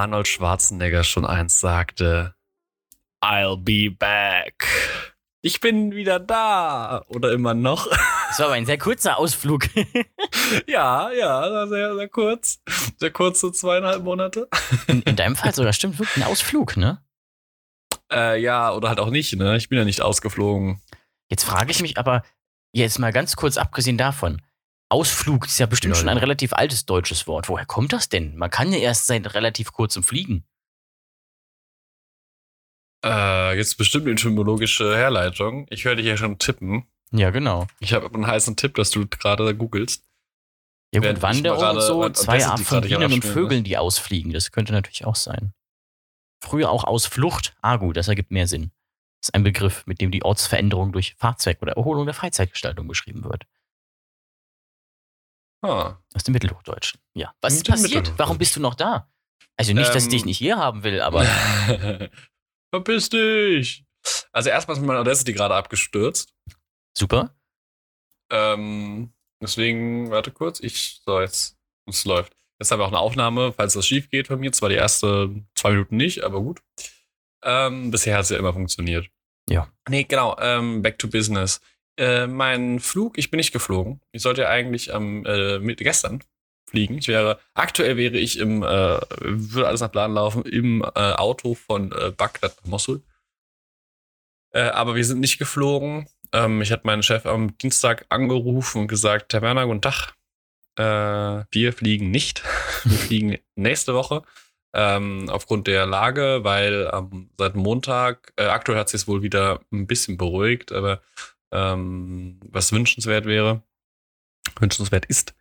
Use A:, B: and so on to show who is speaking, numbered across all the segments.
A: Arnold Schwarzenegger schon einst sagte, I'll be back. Ich bin wieder da. Oder immer noch.
B: Das war aber ein sehr kurzer Ausflug.
A: ja, ja, sehr, sehr kurz. Sehr kurze zweieinhalb Monate.
B: In, in deinem Fall sogar stimmt wirklich ein Ausflug, ne?
A: Äh, ja, oder halt auch nicht, ne? Ich bin ja nicht ausgeflogen.
B: Jetzt frage ich mich aber, jetzt mal ganz kurz abgesehen davon, Ausflug ist ja bestimmt
A: Ja,
B: schon ein
A: ja.
B: relativ altes deutsches Wort. Woher kommt das denn? Man kann ja erst seit relativ kurzem fliegen.
A: Äh, jetzt bestimmt eine etymologische Herleitung. Ich höre dich ja schon tippen.
B: Ja, genau.
A: Ich habe einen heißen Tipp, dass du gerade googelst.
B: Ja, gut, Wanderung und so, zwei Arten von Bienen und
A: ne?
B: Vögeln, die ausfliegen. Das könnte natürlich auch sein. Früher auch Ausflucht. Ah, gut, das ergibt mehr Sinn. Das ist ein Begriff, mit dem die Ortsveränderung durch Fahrzweck oder Erholung der Freizeitgestaltung beschrieben wird.
A: Ah.
B: Aus dem Mittelhochdeutschen. Ja. Was ist passiert? Warum bist du noch da? Also nicht, dass ich
A: Ähm,
B: dich nicht hier haben will, aber
A: Verpiss dich! Also erstmal ist meine Audacity gerade abgestürzt.
B: super.
A: Ähm, deswegen, warte kurz, ich, so jetzt, es läuft. Jetzt haben wir auch eine Aufnahme, falls das schief geht von mir. Zwar die erste zwei Minuten nicht, aber gut. Ähm, bisher hat es ja immer funktioniert.
B: Ja.
A: Nee, genau, ähm, back to business. Äh, mein Flug, ich bin nicht geflogen. Ich sollte eigentlich am, äh, gestern fliegen. Ich wäre, aktuell wäre ich im, äh, würde alles nach Plan laufen, im äh, Auto von äh, Bagdad nach Mosul. Aber wir sind nicht geflogen. Ähm, ich hatte meinen Chef am Dienstag angerufen und gesagt, Herr Werner, guten Tag. Wir fliegen nicht. wir fliegen nächste Woche. Ähm, aufgrund der Lage, weil ähm, seit Montag, äh, aktuell hat sich es wohl wieder ein bisschen beruhigt, aber ähm, was wünschenswert wäre, wünschenswert ist,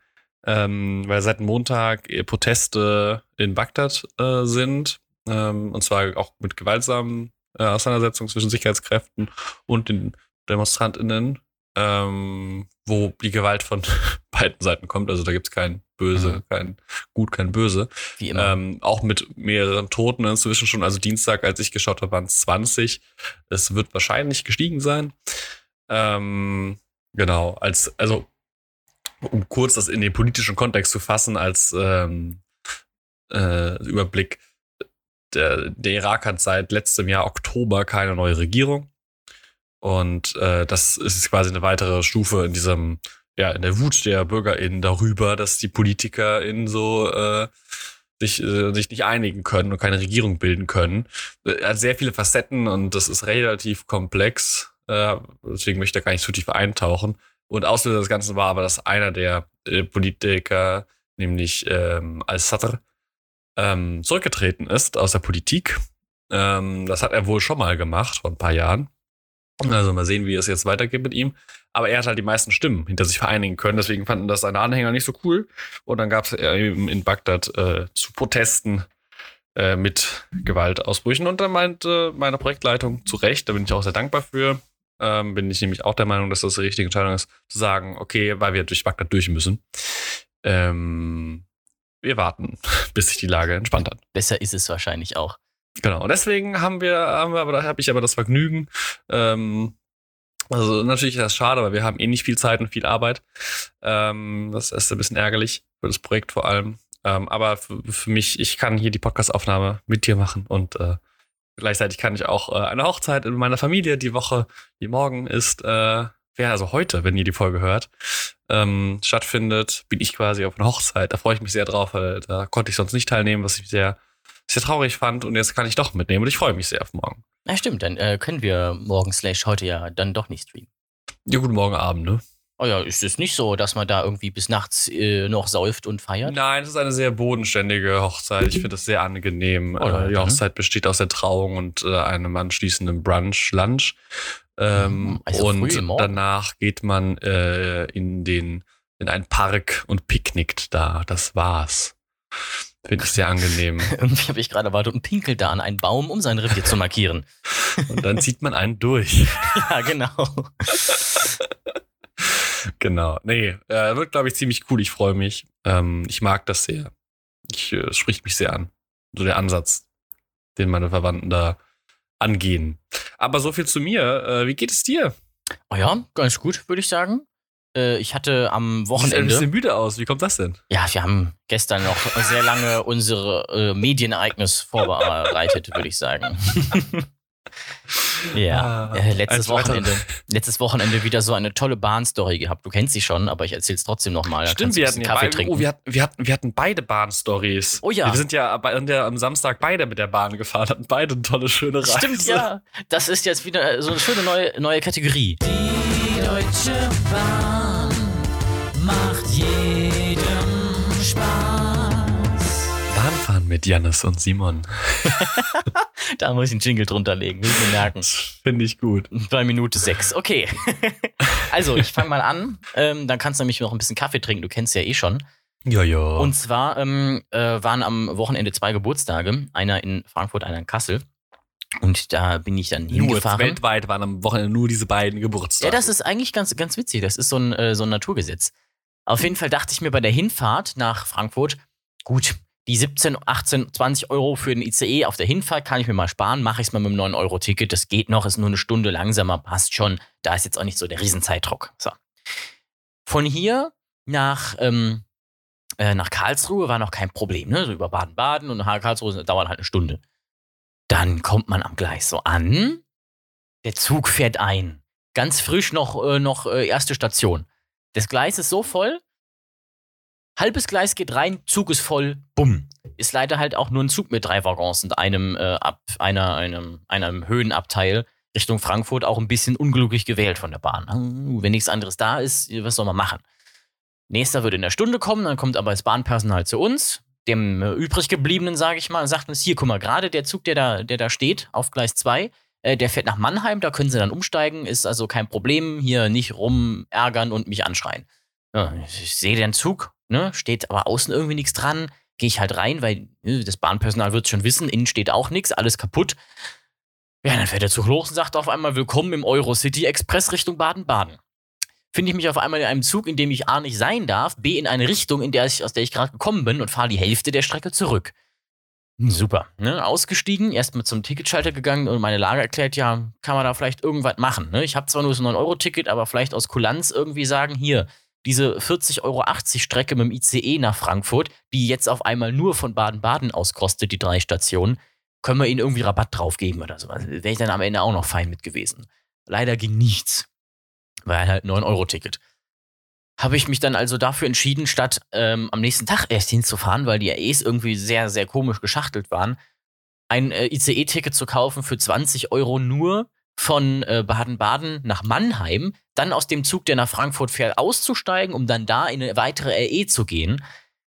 A: ähm, weil seit Montag äh, Proteste in Bagdad äh, sind, ähm, und zwar auch mit gewaltsamen äh, Auseinandersetzungen zwischen Sicherheitskräften und den DemonstrantInnen, ähm, wo die Gewalt von beiden Seiten kommt. Also da gibt es kein Böse,
B: Mhm.
A: kein Gut, kein Böse.
B: Wie immer.
A: Ähm, auch mit mehreren Toten inzwischen schon. Also Dienstag, als ich geschaut habe, waren es 20. Es wird wahrscheinlich gestiegen sein. Ähm, genau, als, also um kurz das in den politischen Kontext zu fassen, als ähm, äh, Überblick. Der, der Irak hat seit letztem Jahr Oktober keine neue Regierung. Und äh, das ist quasi eine weitere Stufe in diesem, ja, in der Wut der BürgerInnen darüber, dass die PolitikerInnen so äh, sich, äh, sich nicht einigen können und keine Regierung bilden können. Äh, hat sehr viele Facetten und das ist relativ komplex. Äh, deswegen möchte ich da gar nicht zu tief eintauchen. Und Auslöser des Ganzen war aber, dass einer der äh, Politiker, nämlich ähm, Al-Sadr, ähm, zurückgetreten ist aus der Politik. Ähm, das hat er wohl schon mal gemacht vor ein paar Jahren. Also mal sehen, wie es jetzt weitergeht mit ihm. Aber er hat halt die meisten Stimmen hinter sich vereinigen können. Deswegen fanden das seine Anhänger nicht so cool. Und dann gab es eben in Bagdad äh, zu Protesten äh, mit Gewaltausbrüchen. Und dann meinte meine Projektleitung zu Recht, da bin ich auch sehr dankbar für, ähm, bin ich nämlich auch der Meinung, dass das die richtige Entscheidung ist, zu sagen, okay, weil wir durch Bagdad durch müssen. Ähm, wir warten, bis sich die Lage entspannt hat.
B: Besser ist es wahrscheinlich auch.
A: Genau. Und deswegen haben wir, haben wir aber, da habe ich aber das Vergnügen. Ähm, also natürlich ist das schade, aber wir haben eh nicht viel Zeit und viel Arbeit. Ähm, das ist ein bisschen ärgerlich für das Projekt vor allem. Ähm, aber für, für mich, ich kann hier die Podcastaufnahme mit dir machen und äh, gleichzeitig kann ich auch äh, eine Hochzeit in meiner Familie die Woche, die morgen ist, äh, wer also heute, wenn ihr die Folge hört, ähm, stattfindet, bin ich quasi auf einer Hochzeit. Da freue ich mich sehr drauf, weil da konnte ich sonst nicht teilnehmen, was ich sehr, sehr traurig fand. Und jetzt kann ich doch mitnehmen und ich freue mich sehr auf morgen.
B: Na stimmt, dann äh, können wir morgen slash heute ja dann doch nicht streamen.
A: Ja, guten Morgen Abend, ne?
B: Oh ja, ist es nicht so, dass man da irgendwie bis nachts äh, noch säuft und feiert?
A: Nein, es ist eine sehr bodenständige Hochzeit. Ich finde das sehr angenehm.
B: Oh,
A: äh, die. Hochzeit besteht aus der Trauung und äh, einem anschließenden Brunch, Lunch. Ähm,
B: Mhm, also
A: und danach geht man äh, in den in einen Park und picknickt da. Das war's. Finde ich sehr angenehm.
B: Irgendwie habe ich gerade erwartet und pinkelt da an einen Baum, um sein Revier zu markieren.
A: Und dann zieht man einen durch.
B: ja, genau.
A: Genau. Nee, äh, wird, glaube ich, ziemlich cool. Ich freue mich. Ähm, ich mag das sehr. Ich, äh, es spricht mich sehr an. So der Ansatz, den meine Verwandten da angehen. Aber so viel zu mir. Äh, wie geht es dir?
B: Oh ja, ganz gut, würde ich sagen. Äh, ich hatte am
A: Du siehst ein
B: Wochenende.
A: bisschen müde aus. Wie kommt das denn?
B: Ja, wir haben gestern noch sehr lange unsere äh, Medienereignis vorbereitet, würde ich sagen. ja,
A: Ah,
B: äh, letztes. Wochenende, letztes Wochenende wieder so eine tolle Bahnstory gehabt. Du kennst sie schon, aber ich erzähl's trotzdem nochmal.
A: Stimmt, wir hatten, ja
B: Kaffee
A: beide,
B: trinken.
A: oh, wir, hatten, wir, hatten, wir hatten beide Bahn-Stories.
B: Oh ja.
A: Wir sind ja bei, der, am Samstag beide mit der Bahn gefahren, hatten beide eine tolle, schöne Reise.
B: Stimmt, ja. Das ist jetzt wieder äh, so eine schöne neue, neue Kategorie.
C: Die Deutsche Bahn macht jedem
A: mit Jannis und Simon.
B: Da muss ich einen Jingle drunter legen, will ich mir merken.
A: Finde ich gut.
B: Bei Minute sechs. Okay. also, ich fange mal an. Ähm, dann kannst du nämlich noch ein bisschen Kaffee trinken. Du kennst ja eh schon.
A: Ja, ja.
B: Und zwar ähm, äh, waren am Wochenende zwei Geburtstage. Einer in Frankfurt, einer in Kassel. Und da bin ich dann
A: nur
B: hingefahren.
A: weltweit waren am Wochenende nur diese beiden Geburtstage.
B: Ja, das ist eigentlich ganz, ganz witzig. Das ist so ein, äh, so ein Naturgesetz. Auf jeden Fall dachte ich mir bei der Hinfahrt nach Frankfurt, gut, die 17, 18, 20 Euro für den ICE auf der Hinfahrt kann ich mir mal sparen, mache ich es mal mit dem 9-Euro-Ticket. Das geht noch, ist nur eine Stunde langsamer, passt schon. Da ist jetzt auch nicht so der Riesenzeitdruck. So. Von hier nach, ähm, äh, nach Karlsruhe war noch kein Problem. Ne? So über Baden-Baden und nach Karlsruhe dauert halt eine Stunde. Dann kommt man am Gleis so an. Der Zug fährt ein. Ganz frisch noch, äh, noch äh, erste Station. Das Gleis ist so voll. Halbes Gleis geht rein, Zug ist voll, bumm. Ist leider halt auch nur ein Zug mit drei Waggons und einem, äh, ab, einer, einem, einem Höhenabteil Richtung Frankfurt auch ein bisschen unglücklich gewählt von der Bahn. Wenn nichts anderes da ist, was soll man machen? Nächster würde in der Stunde kommen, dann kommt aber das Bahnpersonal zu uns, dem äh, übrig gebliebenen, sage ich mal, und sagt uns, hier, guck mal, gerade der Zug, der da, der da steht, auf Gleis 2, äh, der fährt nach Mannheim, da können sie dann umsteigen, ist also kein Problem, hier nicht rumärgern und mich anschreien. Ja, ich sehe den Zug, ne, steht aber außen irgendwie nichts dran, gehe ich halt rein, weil äh, das Bahnpersonal wird schon wissen, innen steht auch nichts, alles kaputt. Ja, dann fährt der Zug los und sagt auf einmal, willkommen im Eurocity Express Richtung Baden-Baden. Finde ich mich auf einmal in einem Zug, in dem ich A nicht sein darf, B in eine Richtung, in der ich, aus der ich gerade gekommen bin und fahre die Hälfte der Strecke zurück. Hm, Super. Ne? Ausgestiegen, erstmal zum Ticketschalter gegangen und meine Lage erklärt, ja, kann man da vielleicht irgendwas machen. Ne? Ich habe zwar nur so ein 9-Euro-Ticket, aber vielleicht aus Kulanz irgendwie sagen, hier, diese 40,80 Euro Strecke mit dem ICE nach Frankfurt, die jetzt auf einmal nur von Baden-Baden aus kostet, die drei Stationen, können wir ihnen irgendwie Rabatt drauf geben oder sowas. Wäre ich dann am Ende auch noch fein mit gewesen. Leider ging nichts. War halt 9-Euro-Ticket. Habe ich mich dann also dafür entschieden, statt ähm, am nächsten Tag erst hinzufahren, weil die AEs irgendwie sehr, sehr komisch geschachtelt waren, ein äh, ICE-Ticket zu kaufen für 20 Euro nur von äh, Baden-Baden nach Mannheim, dann aus dem Zug, der nach Frankfurt fährt, auszusteigen, um dann da in eine weitere RE zu gehen.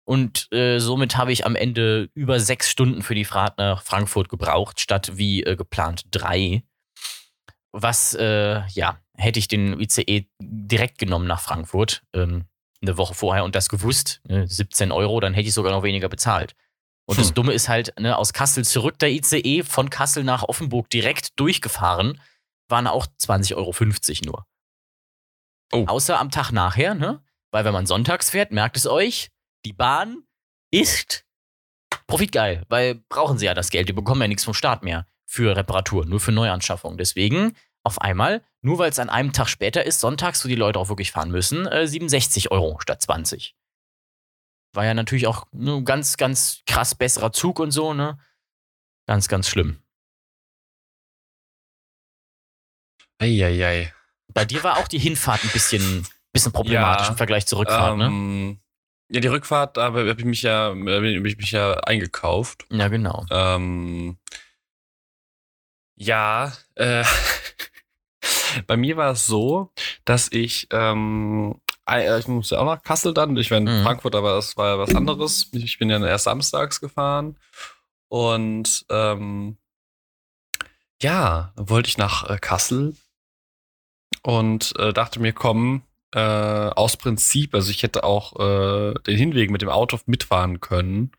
B: Und äh, somit habe ich am Ende über sechs Stunden für die Fahrt nach Frankfurt gebraucht, statt wie äh, geplant drei. Was, äh, ja, hätte ich den ICE direkt genommen nach Frankfurt, ähm, eine Woche vorher und das gewusst, ne, 17 Euro, dann hätte ich sogar noch weniger bezahlt. Und das
A: Hm.
B: Dumme ist halt, ne, aus Kassel zurück der ICE, von Kassel nach Offenburg direkt durchgefahren, waren auch 20,50 Euro nur.
A: Oh.
B: Außer am Tag nachher, ne? Weil wenn man sonntags fährt, merkt es euch, die Bahn ist profitgeil, weil brauchen sie ja das Geld, die bekommen ja nichts vom Staat mehr für Reparatur, nur für Neuanschaffung. Deswegen auf einmal, nur weil es an einem Tag später ist, sonntags, wo die Leute auch wirklich fahren müssen, äh, 67 Euro statt 20. War ja natürlich auch ein ganz, ganz krass besserer Zug und so, ne? Ganz, ganz schlimm.
A: Eieiei.
B: Bei dir war auch die Hinfahrt ein bisschen, bisschen problematisch
A: Ja,
B: im Vergleich zur Rückfahrt, ne?
A: ähm, Ja, die Rückfahrt, da habe ich mich ja, hab ich mich ja eingekauft.
B: Ja, genau.
A: Ähm, ja, äh, bei mir war es so, dass ich, ähm, ei- ich musste auch nach Kassel dann. Ich war in
B: Mhm.
A: Frankfurt, aber das war ja was anderes. Ich bin ja erst samstags gefahren. Und ähm, ja, wollte ich nach äh, Kassel und äh, dachte mir, komm, äh, aus Prinzip, also ich hätte auch äh, den Hinweg mit dem Auto mitfahren können.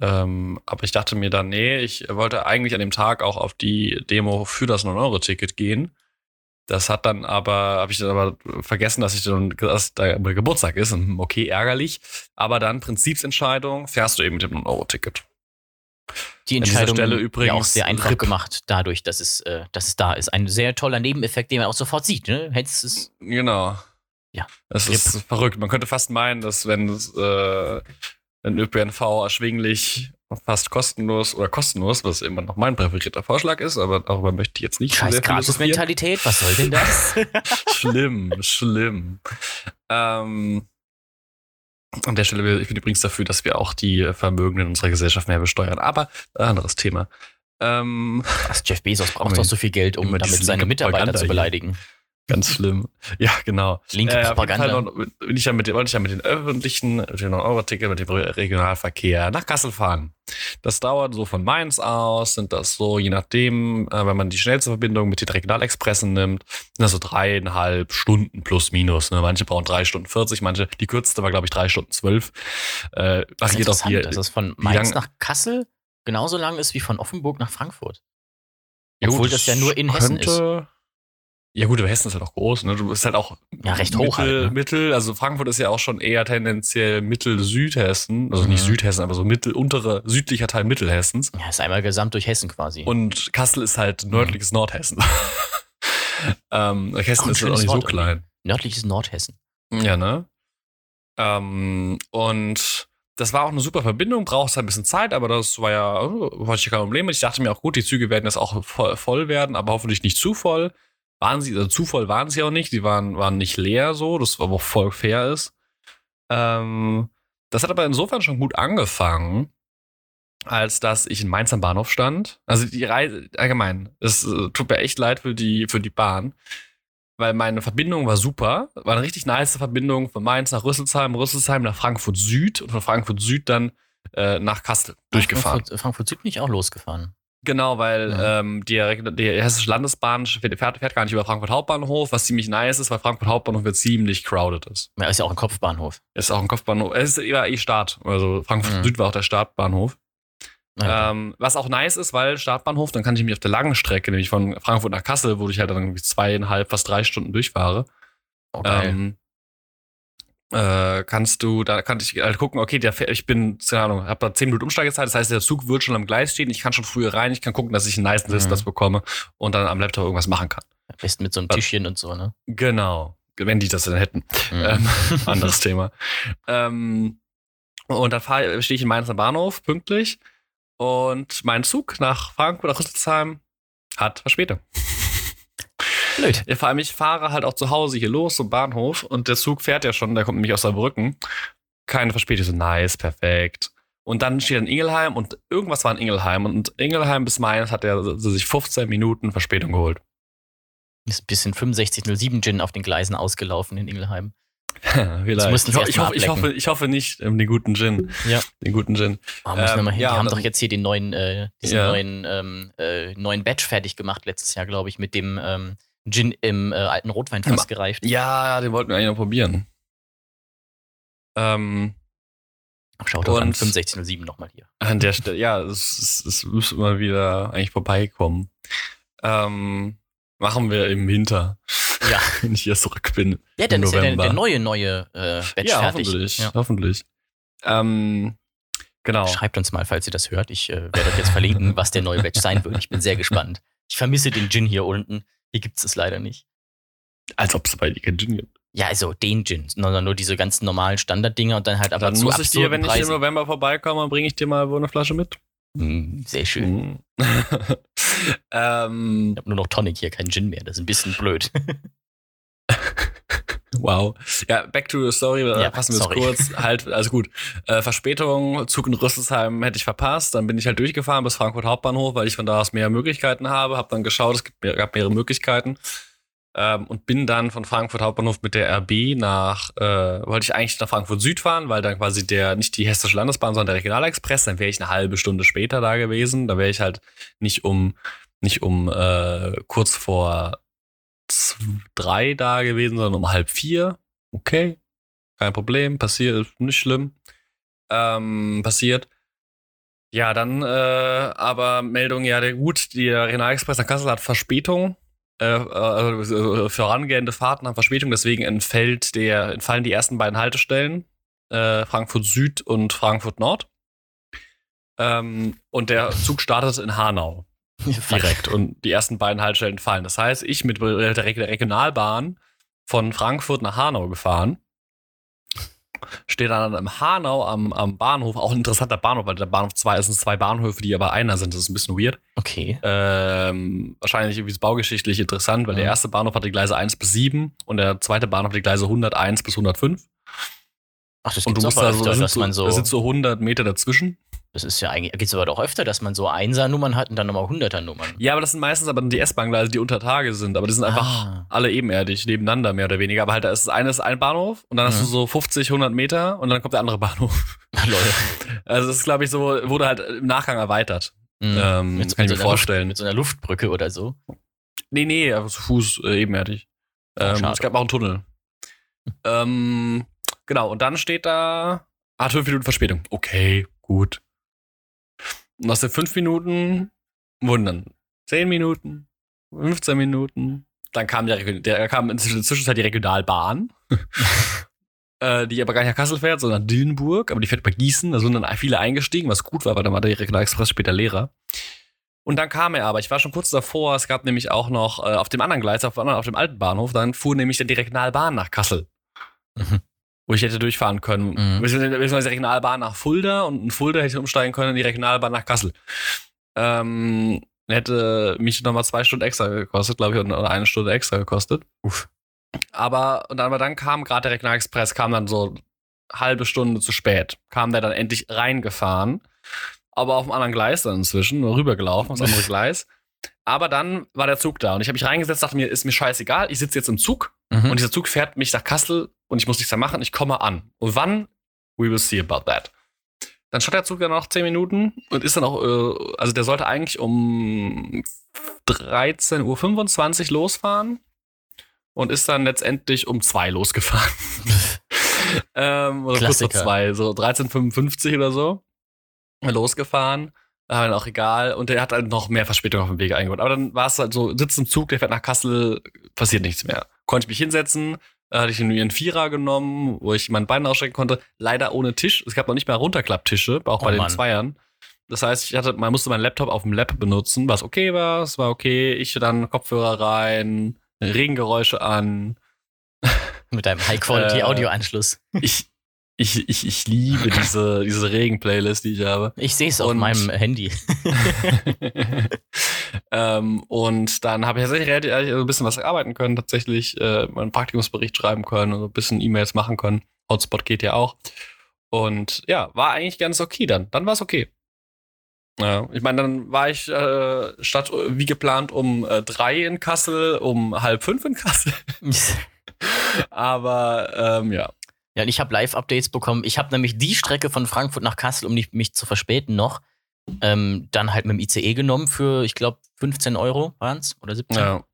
A: Ähm, aber ich dachte mir dann, nee, ich wollte eigentlich an dem Tag auch auf die Demo für das 9-Euro-Ticket gehen. Das hat dann aber, habe ich dann aber vergessen, dass ich dann, dass da Geburtstag ist. Hm, Okay, ärgerlich. Aber dann Prinzipsentscheidung, fährst du eben mit dem 9-Euro-Ticket.
B: Die
A: An
B: Entscheidung
A: Stelle
B: ja auch
A: übrigens
B: sehr einfach
A: RIP.
B: gemacht, dadurch, dass es, äh, dass es da ist. Ein sehr toller Nebeneffekt, den man auch sofort sieht. Ne? Hättest es,
A: Genau.
B: Ja.
A: Das ist verrückt. Man könnte fast meinen, dass wenn es äh, ein ÖPNV erschwinglich fast kostenlos oder kostenlos, was immer noch mein präferierter Vorschlag ist, aber darüber möchte ich jetzt nicht
B: Scheiß. Gratis-Mentalität, was soll denn das?
A: schlimm, schlimm. Ähm, an der Stelle, ich bin übrigens dafür, dass wir auch die Vermögen in unserer Gesellschaft mehr besteuern. Aber ein anderes Thema. Ähm,
B: Was, Jeff Bezos braucht doch so viel Geld, um damit seine Mitarbeiter
A: Propaganda
B: zu
A: hier. Ganz schlimm. Ja, genau.
B: Linke
A: Äh,
B: Propaganda.
A: Fall noch- bin ich ja mit, wollte ich ja mit den öffentlichen, mit den Euro-Ticket, mit dem Regionalverkehr nach Kassel fahren. Das dauert so von Mainz aus, sind das so, je nachdem, äh, wenn man die schnellste Verbindung mit den Regionalexpressen nimmt, sind das so dreieinhalb Stunden plus minus. Ne? Manche brauchen drei Stunden 40, manche, die kürzeste war, glaube ich, drei Stunden zwölf. Äh,
B: Das ist interessant,
A: hier.
B: dass es von Mainz nach Kassel genauso lang ist wie von Offenburg nach Frankfurt. Obwohl das ja nur in Hessen
A: könnte- Ja gut, aber Hessen ist halt auch groß, ne? Du bist halt auch
B: Ja, recht hoch
A: Mittel,
B: halt, ne?
A: Mittel, also Frankfurt ist ja auch schon eher tendenziell Mittel-Südhessen, also nicht
B: Mhm.
A: Südhessen, aber so Mittel, untere, südlicher Teil Mittelhessens.
B: Ja, ist einmal gesamt durch Hessen quasi.
A: Und Kassel ist halt nördliches Nordhessen. ähm, Hessen ist halt auch nicht so
B: Wort,
A: klein.
B: Nördliches Nordhessen.
A: Ja, ne? Ähm, und das war auch eine super Verbindung, brauchst halt ein bisschen Zeit, aber das war ja, oh, hatte ich kein Problem mit. Ich dachte mir auch, gut, die Züge werden jetzt auch voll, voll werden, aber hoffentlich nicht zu voll. Waren sie, also zu voll waren sie auch nicht, die waren, waren nicht leer so, das aber auch voll fair ist. Ähm, das hat aber insofern schon gut angefangen, als dass ich in Mainz am Bahnhof stand. Also die Reise, allgemein, es äh, tut mir echt leid für die, für die Bahn weil meine Verbindung war super. War eine richtig nice Verbindung von Mainz nach Rüsselsheim, Rüsselsheim nach Frankfurt Süd und von Frankfurt Süd dann äh, nach Kassel durchgefahren.
B: Frankfurt, Frankfurt Süd bin ich auch losgefahren.
A: Genau, weil
B: Ja.
A: ähm, die, die hessische Landesbahn fährt, fährt gar nicht über Frankfurt Hauptbahnhof, was ziemlich nice ist, weil Frankfurt Hauptbahnhof jetzt ziemlich crowded ist.
B: Ja, ist ja auch ein Kopfbahnhof.
A: Ist auch ein Kopfbahnhof. Es ist eher eh Start. Also Frankfurt
B: Mhm.
A: Süd war auch der Startbahnhof.
B: Ja,
A: Ähm, was auch nice ist, weil Startbahnhof, dann kann ich mich auf der langen Strecke, nämlich von Frankfurt nach Kassel, wo ich halt dann zweieinhalb, fast drei Stunden durchfahre,
B: oh, geil.
A: ähm, äh, kannst du, da kann ich halt gucken, okay, der, ich bin, keine Ahnung, hab da 10 Minuten Umsteigezeit, das heißt, der Zug wird schon am Gleis stehen, ich kann schon früher rein, ich kann gucken, dass ich einen nice Sitzplatz
B: Mhm.
A: bekomme und dann am Laptop irgendwas machen kann.
B: Am besten mit so einem
A: was-
B: Tischchen und so, ne?
A: Genau, wenn die das denn hätten.
B: Mhm.
A: Ähm, anderes Thema. Ähm, und dann stehe ich in Mainz am Bahnhof, pünktlich, und mein Zug nach Frankfurt, nach Rüsselsheim hat Verspätung.
B: Blöd.
A: Ja, vor allem, ich fahre halt auch zu Hause hier los zum Bahnhof und der Zug fährt ja schon, der kommt nämlich aus Saarbrücken. Keine Verspätung, so nice, perfekt. Und dann steht in Ingelheim und irgendwas war in Ingelheim und Ingelheim bis Mainz hat er so sich 15 Minuten Verspätung geholt.
B: Ist ein bisschen 6507 Gin auf den Gleisen ausgelaufen in Ingelheim.
A: Vielleicht. Ich, ich, hoffe, ich, hoffe, ich hoffe nicht ähm, den guten Gin.
B: Ja.
A: Den guten Gin.
B: Oh,
A: Ähm,
B: mal hin.
A: ja,
B: die haben doch jetzt hier den neuen, äh, diesen
A: Ja.
B: neuen, ähm, äh, neuen Batch fertig gemacht letztes Jahr, glaube ich, mit dem ähm, Gin im äh, alten Rotweinfass
A: Im-
B: gereift.
A: Ja, den wollten wir eigentlich noch probieren. Ähm,
B: Schaut doch an
A: Und-
B: 6507 nochmal hier.
A: An der Stelle, ja, es, es, es muss immer wieder eigentlich vorbeikommen. Ähm, machen wir im Winter,
B: Ja.
A: wenn ich hier zurück bin.
B: Ja, dann ist ja der, der neue, neue äh, Batch
A: ja,
B: fertig.
A: hoffentlich.
B: Ja.
A: Hoffentlich. Ähm, genau.
B: Schreibt uns mal, falls ihr das hört. Ich äh, werde euch jetzt verlinken, was der neue Batch sein wird. Ich bin sehr gespannt. Ich vermisse den Gin hier unten. Hier gibt es es leider nicht.
A: Als ob es bei dir kein Gin gibt.
B: Ja, also den Gin, sondern nur diese ganzen normalen Standarddinger und dann halt aber
A: Dann
B: zu
A: muss ich dir, wenn ich im
B: Preisen.
A: November vorbeikomme, bringe ich dir mal wohl eine Flasche mit.
B: Mm, Sehr schön.
A: Mhm. ähm,
B: Ich habe nur noch Tonic hier, kein Gin mehr. Das ist ein bisschen blöd.
A: Wow. Ja, back to the story, äh,
B: Ja,
A: fassen wir es kurz. Halt, also gut. Äh, Verspätung, Zug in Rüsselsheim hätte ich verpasst. Dann bin ich halt durchgefahren bis Frankfurt Hauptbahnhof, weil ich von da aus mehr Möglichkeiten habe. Hab dann geschaut, es gibt, mehr- gab mehrere Möglichkeiten. Ähm, und bin dann von Frankfurt Hauptbahnhof mit der RB nach, äh, wollte ich eigentlich nach Frankfurt Süd fahren, weil dann quasi der, nicht die Hessische Landesbahn, sondern der Regionalexpress, dann wäre ich eine halbe Stunde später da gewesen. Da wäre ich halt nicht um, nicht um äh, kurz vor drei da gewesen, sondern um halb vier. Okay, kein Problem, passiert, nicht schlimm. Ähm, passiert. Ja, dann äh, aber Meldung, ja, gut, der Regionalexpress nach Kassel hat Verspätung. Äh, äh, vorangehende Fahrten haben Verspätung, deswegen entfällt der, entfallen die ersten beiden Haltestellen, äh, Frankfurt Süd und Frankfurt Nord. Ähm, und der Zug startet in Hanau direkt und die ersten beiden Haltestellen fallen. Das heißt, ich mit der Reg- Regionalbahn von Frankfurt nach Hanau gefahren. Steht dann im Hanau am, am Bahnhof, auch ein interessanter Bahnhof, weil der Bahnhof 2 ist zwei Bahnhöfe, die aber einer sind. Das ist ein bisschen weird.
B: Okay.
A: Ähm, wahrscheinlich irgendwie baugeschichtlich interessant, weil der
B: Mhm.
A: erste Bahnhof hat die Gleise 1 bis 7 und der zweite Bahnhof hat die Gleise 101 bis 105.
B: Ach, das
A: Und
B: gibt's
A: du musst da so,
B: öfter,
A: da sind
B: dass
A: so,
B: man so.
A: da sind so 100 Meter dazwischen.
B: Das ist ja eigentlich, gibt's aber doch öfter, dass man so Einser-Nummern hat und dann nochmal Hunderter-Nummern.
A: Ja, aber das sind meistens aber die S-Bahn-Gleise, die unter Tage sind, aber die sind einfach
B: Ah.
A: alle ebenerdig, nebeneinander mehr oder weniger. Aber halt, da ist das eine ist ein Bahnhof und dann hast
B: Mhm.
A: du so 50, 100 Meter und dann kommt der andere Bahnhof.
B: Lol.
A: Also das ist, glaube ich, so, wurde halt im Nachgang erweitert.
B: Mhm.
A: Ähm,
B: Mit-
A: kann
B: mit
A: ich mir
B: so
A: vorstellen.
B: Mit so einer Luftbrücke oder so.
A: Nee, nee, aber zu Fuß äh, ebenerdig.
B: Oh,
A: Ähm, es gab auch einen Tunnel. ähm, genau, und dann steht da, ah, fünf Minuten Verspätung. Okay, gut. Und aus den fünf Minuten wurden dann zehn Minuten, 15 Minuten. Dann kam, der, der kam in der Zwischenzeit die Regionalbahn, äh, die aber gar nicht nach Kassel fährt, sondern nach Dillenburg, aber die fährt bei Gießen. Da sind dann viele eingestiegen, was gut war, weil dann war der Regionalexpress später leerer. Und dann kam er aber, ich war schon kurz davor, es gab nämlich auch noch äh, auf dem anderen Gleis, auf, auf dem alten Bahnhof, dann fuhr nämlich dann die Regionalbahn nach Kassel.
B: Mhm.
A: Wo ich hätte durchfahren können.
B: Mhm.
A: Beziehungsweise die Regionalbahn nach Fulda und in Fulda hätte ich umsteigen können in die Regionalbahn nach Kassel. Ähm, hätte mich nochmal zwei Stunden extra gekostet, glaube ich, oder eine Stunde extra gekostet.
B: Uff.
A: Aber, und dann, aber dann kam gerade der Regionalexpress, kam dann so halbe Stunde zu spät. Kam der dann endlich reingefahren. Aber auf dem anderen Gleis dann inzwischen, nur rübergelaufen aufs andere Gleis. Aber dann war der Zug da und ich habe mich reingesetzt, dachte mir, ist mir scheißegal, ich sitze jetzt im Zug
B: Mhm.
A: und dieser Zug fährt mich nach Kassel und ich muss nichts mehr machen, ich komme an. Und wann? We will see about that. Dann stand der Zug dann noch 10 Minuten und ist dann auch, äh, also der sollte eigentlich um 13.25 Uhr losfahren und ist dann letztendlich um 2 losgefahren. ähm, oder kurz vor
B: Klassiker.
A: 2, so 13.55 oder so. Losgefahren. Aber dann auch egal. Und der hat halt noch mehr Verspätung auf dem Weg eingebaut. Aber dann war es halt so, sitzt im Zug, der fährt nach Kassel, passiert nichts mehr. Konnte ich mich hinsetzen, da hatte ich mir einen Vierer genommen, wo ich mein Bein ausstrecken konnte. Leider ohne Tisch. Es gab noch nicht mehr Runterklapptische, auch
B: Oh
A: bei den
B: Mann.
A: Zweiern. Das heißt, ich hatte, man musste meinen Laptop auf dem Lab benutzen, was okay war, es war okay. Ich dann Kopfhörer rein, Regengeräusche an.
B: Mit deinem
A: Äh,
B: High-Quality-Audio-Anschluss.
A: Ich, ich, ich, ich liebe diese, diese Regen-Playlist, die ich habe.
B: Ich sehe es auf meinem Handy.
A: ähm, und dann habe ich tatsächlich relativ ehrlich ein bisschen was arbeiten können, tatsächlich äh, meinen Praktikumsbericht schreiben können und so ein bisschen E-Mails machen können. Hotspot geht ja auch. Und ja, war eigentlich ganz okay dann. Dann war es okay. Ja, ich meine, dann war ich äh, statt wie geplant um äh, drei in Kassel, um halb fünf in Kassel. Aber ähm, ja.
B: Ja, und ich habe Live-Updates bekommen. Ich habe nämlich die Strecke von Frankfurt nach Kassel, um nicht, mich zu verspäten noch, ähm, dann halt mit dem ICE genommen für, ich glaube, 15 Euro waren es oder 17.
A: ja.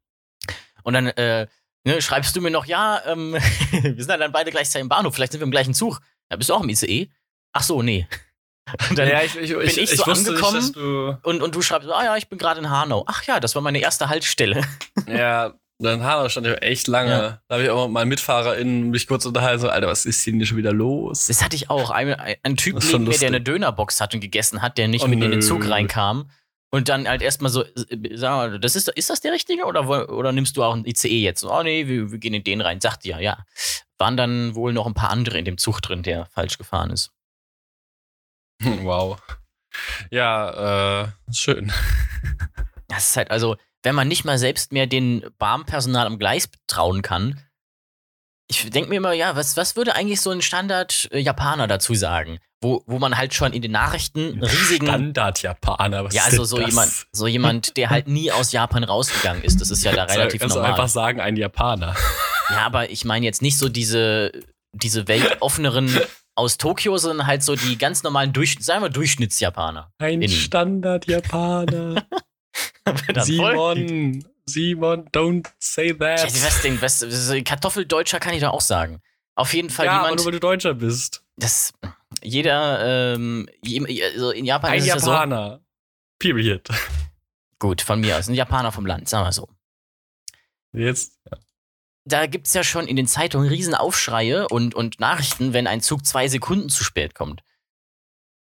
B: Und dann äh, ne, schreibst du mir noch, ja, ähm, wir sind dann beide gleichzeitig im Bahnhof, vielleicht sind wir im gleichen Zug. Ja, bist du auch im ICE? Ach so, nee. Und, dann,
A: ja, ich, ich,
B: bin ich so
A: wusste
B: angekommen.
A: Nicht,
B: und, und du schreibst, ah ja, ich bin gerade in Hanau. Ach ja, das war meine erste Haltestelle.
A: Ja, dann Hanau stand ich echt lange.
B: Ja.
A: Da habe ich auch mit meinen MitfahrerInnen mich kurz unterhalten, so, Alter, was ist hier schon wieder los?
B: Das hatte ich auch. Ein, ein, Typ neben mir, der eine Dönerbox hat und gegessen hat, der nicht
A: Oh,
B: mit in den
A: nö.
B: Zug reinkam. Und dann halt erstmal so, äh, sag mal, das ist, ist das der richtige oder, oder nimmst du auch einen ICE jetzt? Oh nee, wir, wir gehen in den rein. Sagt ja, ja. Waren dann wohl noch ein paar andere in dem Zug drin, der falsch gefahren ist.
A: Wow. Ja, äh, schön.
B: Das ist halt, also, wenn man nicht mal selbst mehr den Bahnpersonal am Gleis trauen kann, ich denke mir immer, ja, was, was würde eigentlich so ein Standard-Japaner dazu sagen? Wo, wo man halt schon in den Nachrichten einen riesigen.
A: Standard-Japaner. was
B: ja,
A: ist
B: also so
A: das?
B: jemand, so jemand, der halt nie aus Japan rausgegangen ist. Das ist ja da relativ
A: du
B: normal.
A: einfach sagen, ein Japaner.
B: Ja, aber ich meine jetzt nicht so diese, diese weltoffeneren aus Tokio, sondern halt so die ganz normalen, Durch, sagen wir Durchschnittsjapaner.
A: Ein. Standard-Japaner. Simon, Simon, don't say
B: Ja,
A: that.
B: was denn, was, Kartoffeldeutscher kann ich doch auch sagen. Auf jeden Fall
A: ja, aber
B: jemand,
A: nur weil du Deutscher bist.
B: das, jeder, ähm, also in Japan
A: Ein
B: ist es ja so,
A: Japaner. Period.
B: gut, von mir aus, ein Japaner vom Land, sagen wir so.
A: Jetzt.
B: da gibt es ja schon in den Zeitungen riesen Aufschreie und, und Nachrichten, wenn ein Zug zwei Sekunden zu spät kommt.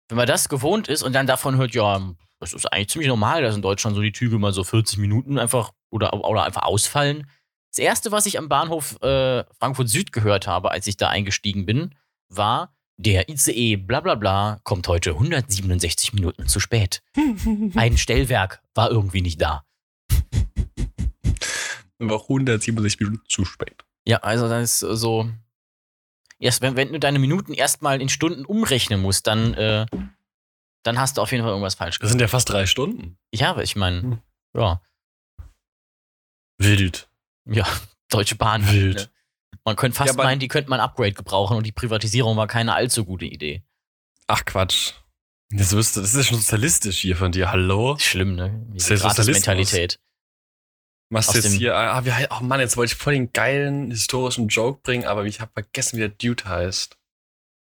B: Wenn man das gewohnt ist und dann davon hört, ja, das ist eigentlich ziemlich normal, dass in Deutschland so die Züge mal so 40 Minuten einfach oder, oder einfach ausfallen. Das erste, was ich am Bahnhof äh, Frankfurt Süd gehört habe, als ich da eingestiegen bin, war, der ICE bla bla bla kommt heute 167 Minuten zu spät. Ein Stellwerk war irgendwie nicht da.
A: War 167 Minuten zu spät.
B: Ja, also das ist so. Erst wenn, wenn du deine Minuten erstmal in Stunden umrechnen musst, dann, äh, dann hast du auf jeden Fall irgendwas falsch
A: Das
B: gemacht.
A: sind ja fast drei Stunden.
B: Ja, aber ich meine,
A: Hm.
B: ja,
A: Wild.
B: ja, Deutsche Bahn.
A: Wild.
B: Ne? Man könnte fast
A: Ja,
B: meinen, die könnte man ein Upgrade gebrauchen und die Privatisierung war keine allzu gute Idee.
A: Ach Quatsch. Das, wirst du, das ist schon sozialistisch hier von dir. Hallo?
B: Schlimm, ne?
A: Das ist ja.
B: Mentalität.
A: Machst du jetzt hier. Ah, wie, hei- oh Mann, jetzt wollte ich voll den geilen historischen Joke bringen, aber ich habe vergessen, wie der Dude heißt.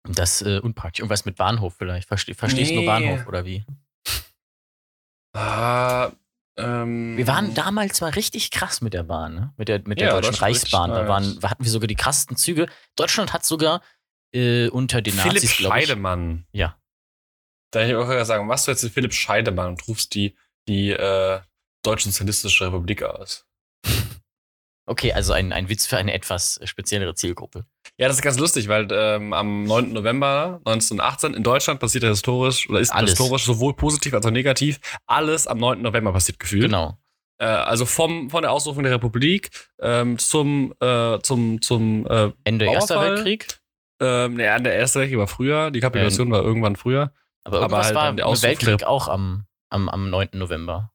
B: Das ist äh, unpraktisch. Irgendwas mit Bahnhof vielleicht. Verste verstehst du nur
A: Nee.
B: Bahnhof oder wie?
A: Ah.
B: Wir waren damals mal richtig krass mit der Bahn, ne? Mit der, mit der
A: Ja,
B: Deutschen Reichsbahn. Da waren, hatten wir sogar die krassesten Züge. Deutschland hat sogar äh, unter den
A: Philipp
B: Nazis, glaube ich.
A: Scheidemann.
B: Ja.
A: Da hätte ich auch sagen, was du jetzt mit Philipp Scheidemann und rufst die, die äh, Deutsche Sozialistische Republik aus.
B: Okay, also ein, ein Witz für eine etwas speziellere Zielgruppe.
A: Ja, das ist ganz lustig, weil ähm, am 9. November 1918 in Deutschland passiert ja historisch, oder ist
B: Alles.
A: historisch sowohl positiv als auch negativ, alles am 9. November passiert gefühlt.
B: Genau.
A: Äh, also vom, von der Ausrufung der Republik ähm, zum, äh, zum, zum äh,
B: Ende Erster? Weltkrieg.
A: ähm, naja, der Erste Weltkrieg war früher, die Kapitulation war irgendwann früher.
B: Aber
A: Aber
B: irgendwas
A: halt
B: war
A: der
B: Weltkrieg
A: der-
B: auch am, am, am 9. November.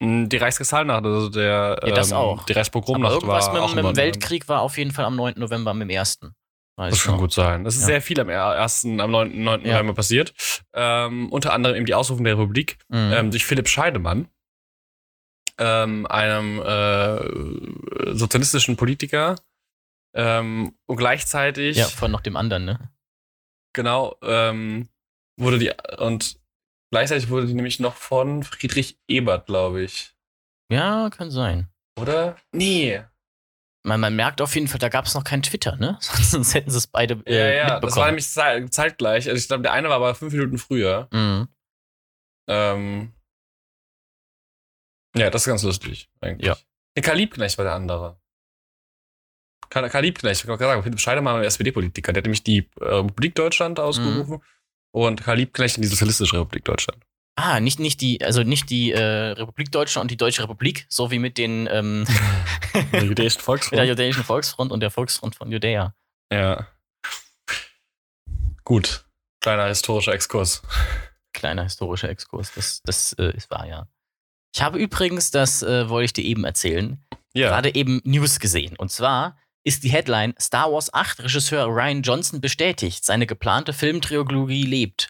A: Mm, Die Reichskristallnacht, also der,
B: Ja, das
A: ähm,
B: auch.
A: die Reichspogromnacht
B: irgendwas
A: war
B: mit,
A: auch
B: mit
A: am
B: dem
A: 9.
B: Weltkrieg war auf jeden Fall am 9. November mit dem ersten. Weiß
A: Das kann gut sein. Das ist
B: Ja.
A: sehr viel am er- ersten, am 9. 9.
B: Ja.
A: November passiert. Ähm, unter anderem eben die Ausrufung der Republik
B: Mhm.
A: ähm, durch Philipp Scheidemann, ähm, einem äh, sozialistischen Politiker. Ähm, und gleichzeitig,
B: ja, von noch dem anderen, ne?
A: genau, ähm, wurde die, und gleichzeitig wurde die nämlich noch von Friedrich Ebert, glaube ich.
B: Ja, kann sein.
A: Oder? Nee.
B: Man, man merkt auf jeden Fall, da gab es noch kein Twitter, ne? Sonst hätten sie es beide äh,
A: Ja, ja, das war nämlich zei- zeitgleich. Also ich glaube, der eine war aber fünf Minuten früher.
B: mhm.
A: Ähm, ja, das ist ganz lustig, eigentlich.
B: Ja.
A: Der Karl Liebknecht war der andere. Karl, Liebknecht, ich kann gerade sagen, Philipp Scheidemann SPD-Politiker. Der hat nämlich die äh, Republik Deutschland ausgerufen und Karl Liebknecht in die Sozialistische Republik Deutschland.
B: Ah, nicht, nicht die, also nicht die äh, Republik Deutschland und die Deutsche Republik, so wie mit den ähm,
A: Der jüdischen
B: mit der
A: Volksfront.
B: Judäischen Volksfront und der Volksfront von Judäa.
A: Ja. Gut. Kleiner historischer Exkurs.
B: Kleiner historischer Exkurs, das, das äh, ist wahr, ja. Ich habe übrigens, das äh, wollte ich dir eben erzählen,
A: Ja.
B: gerade eben News gesehen. Und zwar ist die Headline Star Wars 8 Regisseur Ryan Johnson bestätigt, seine geplante Filmtrilogie lebt.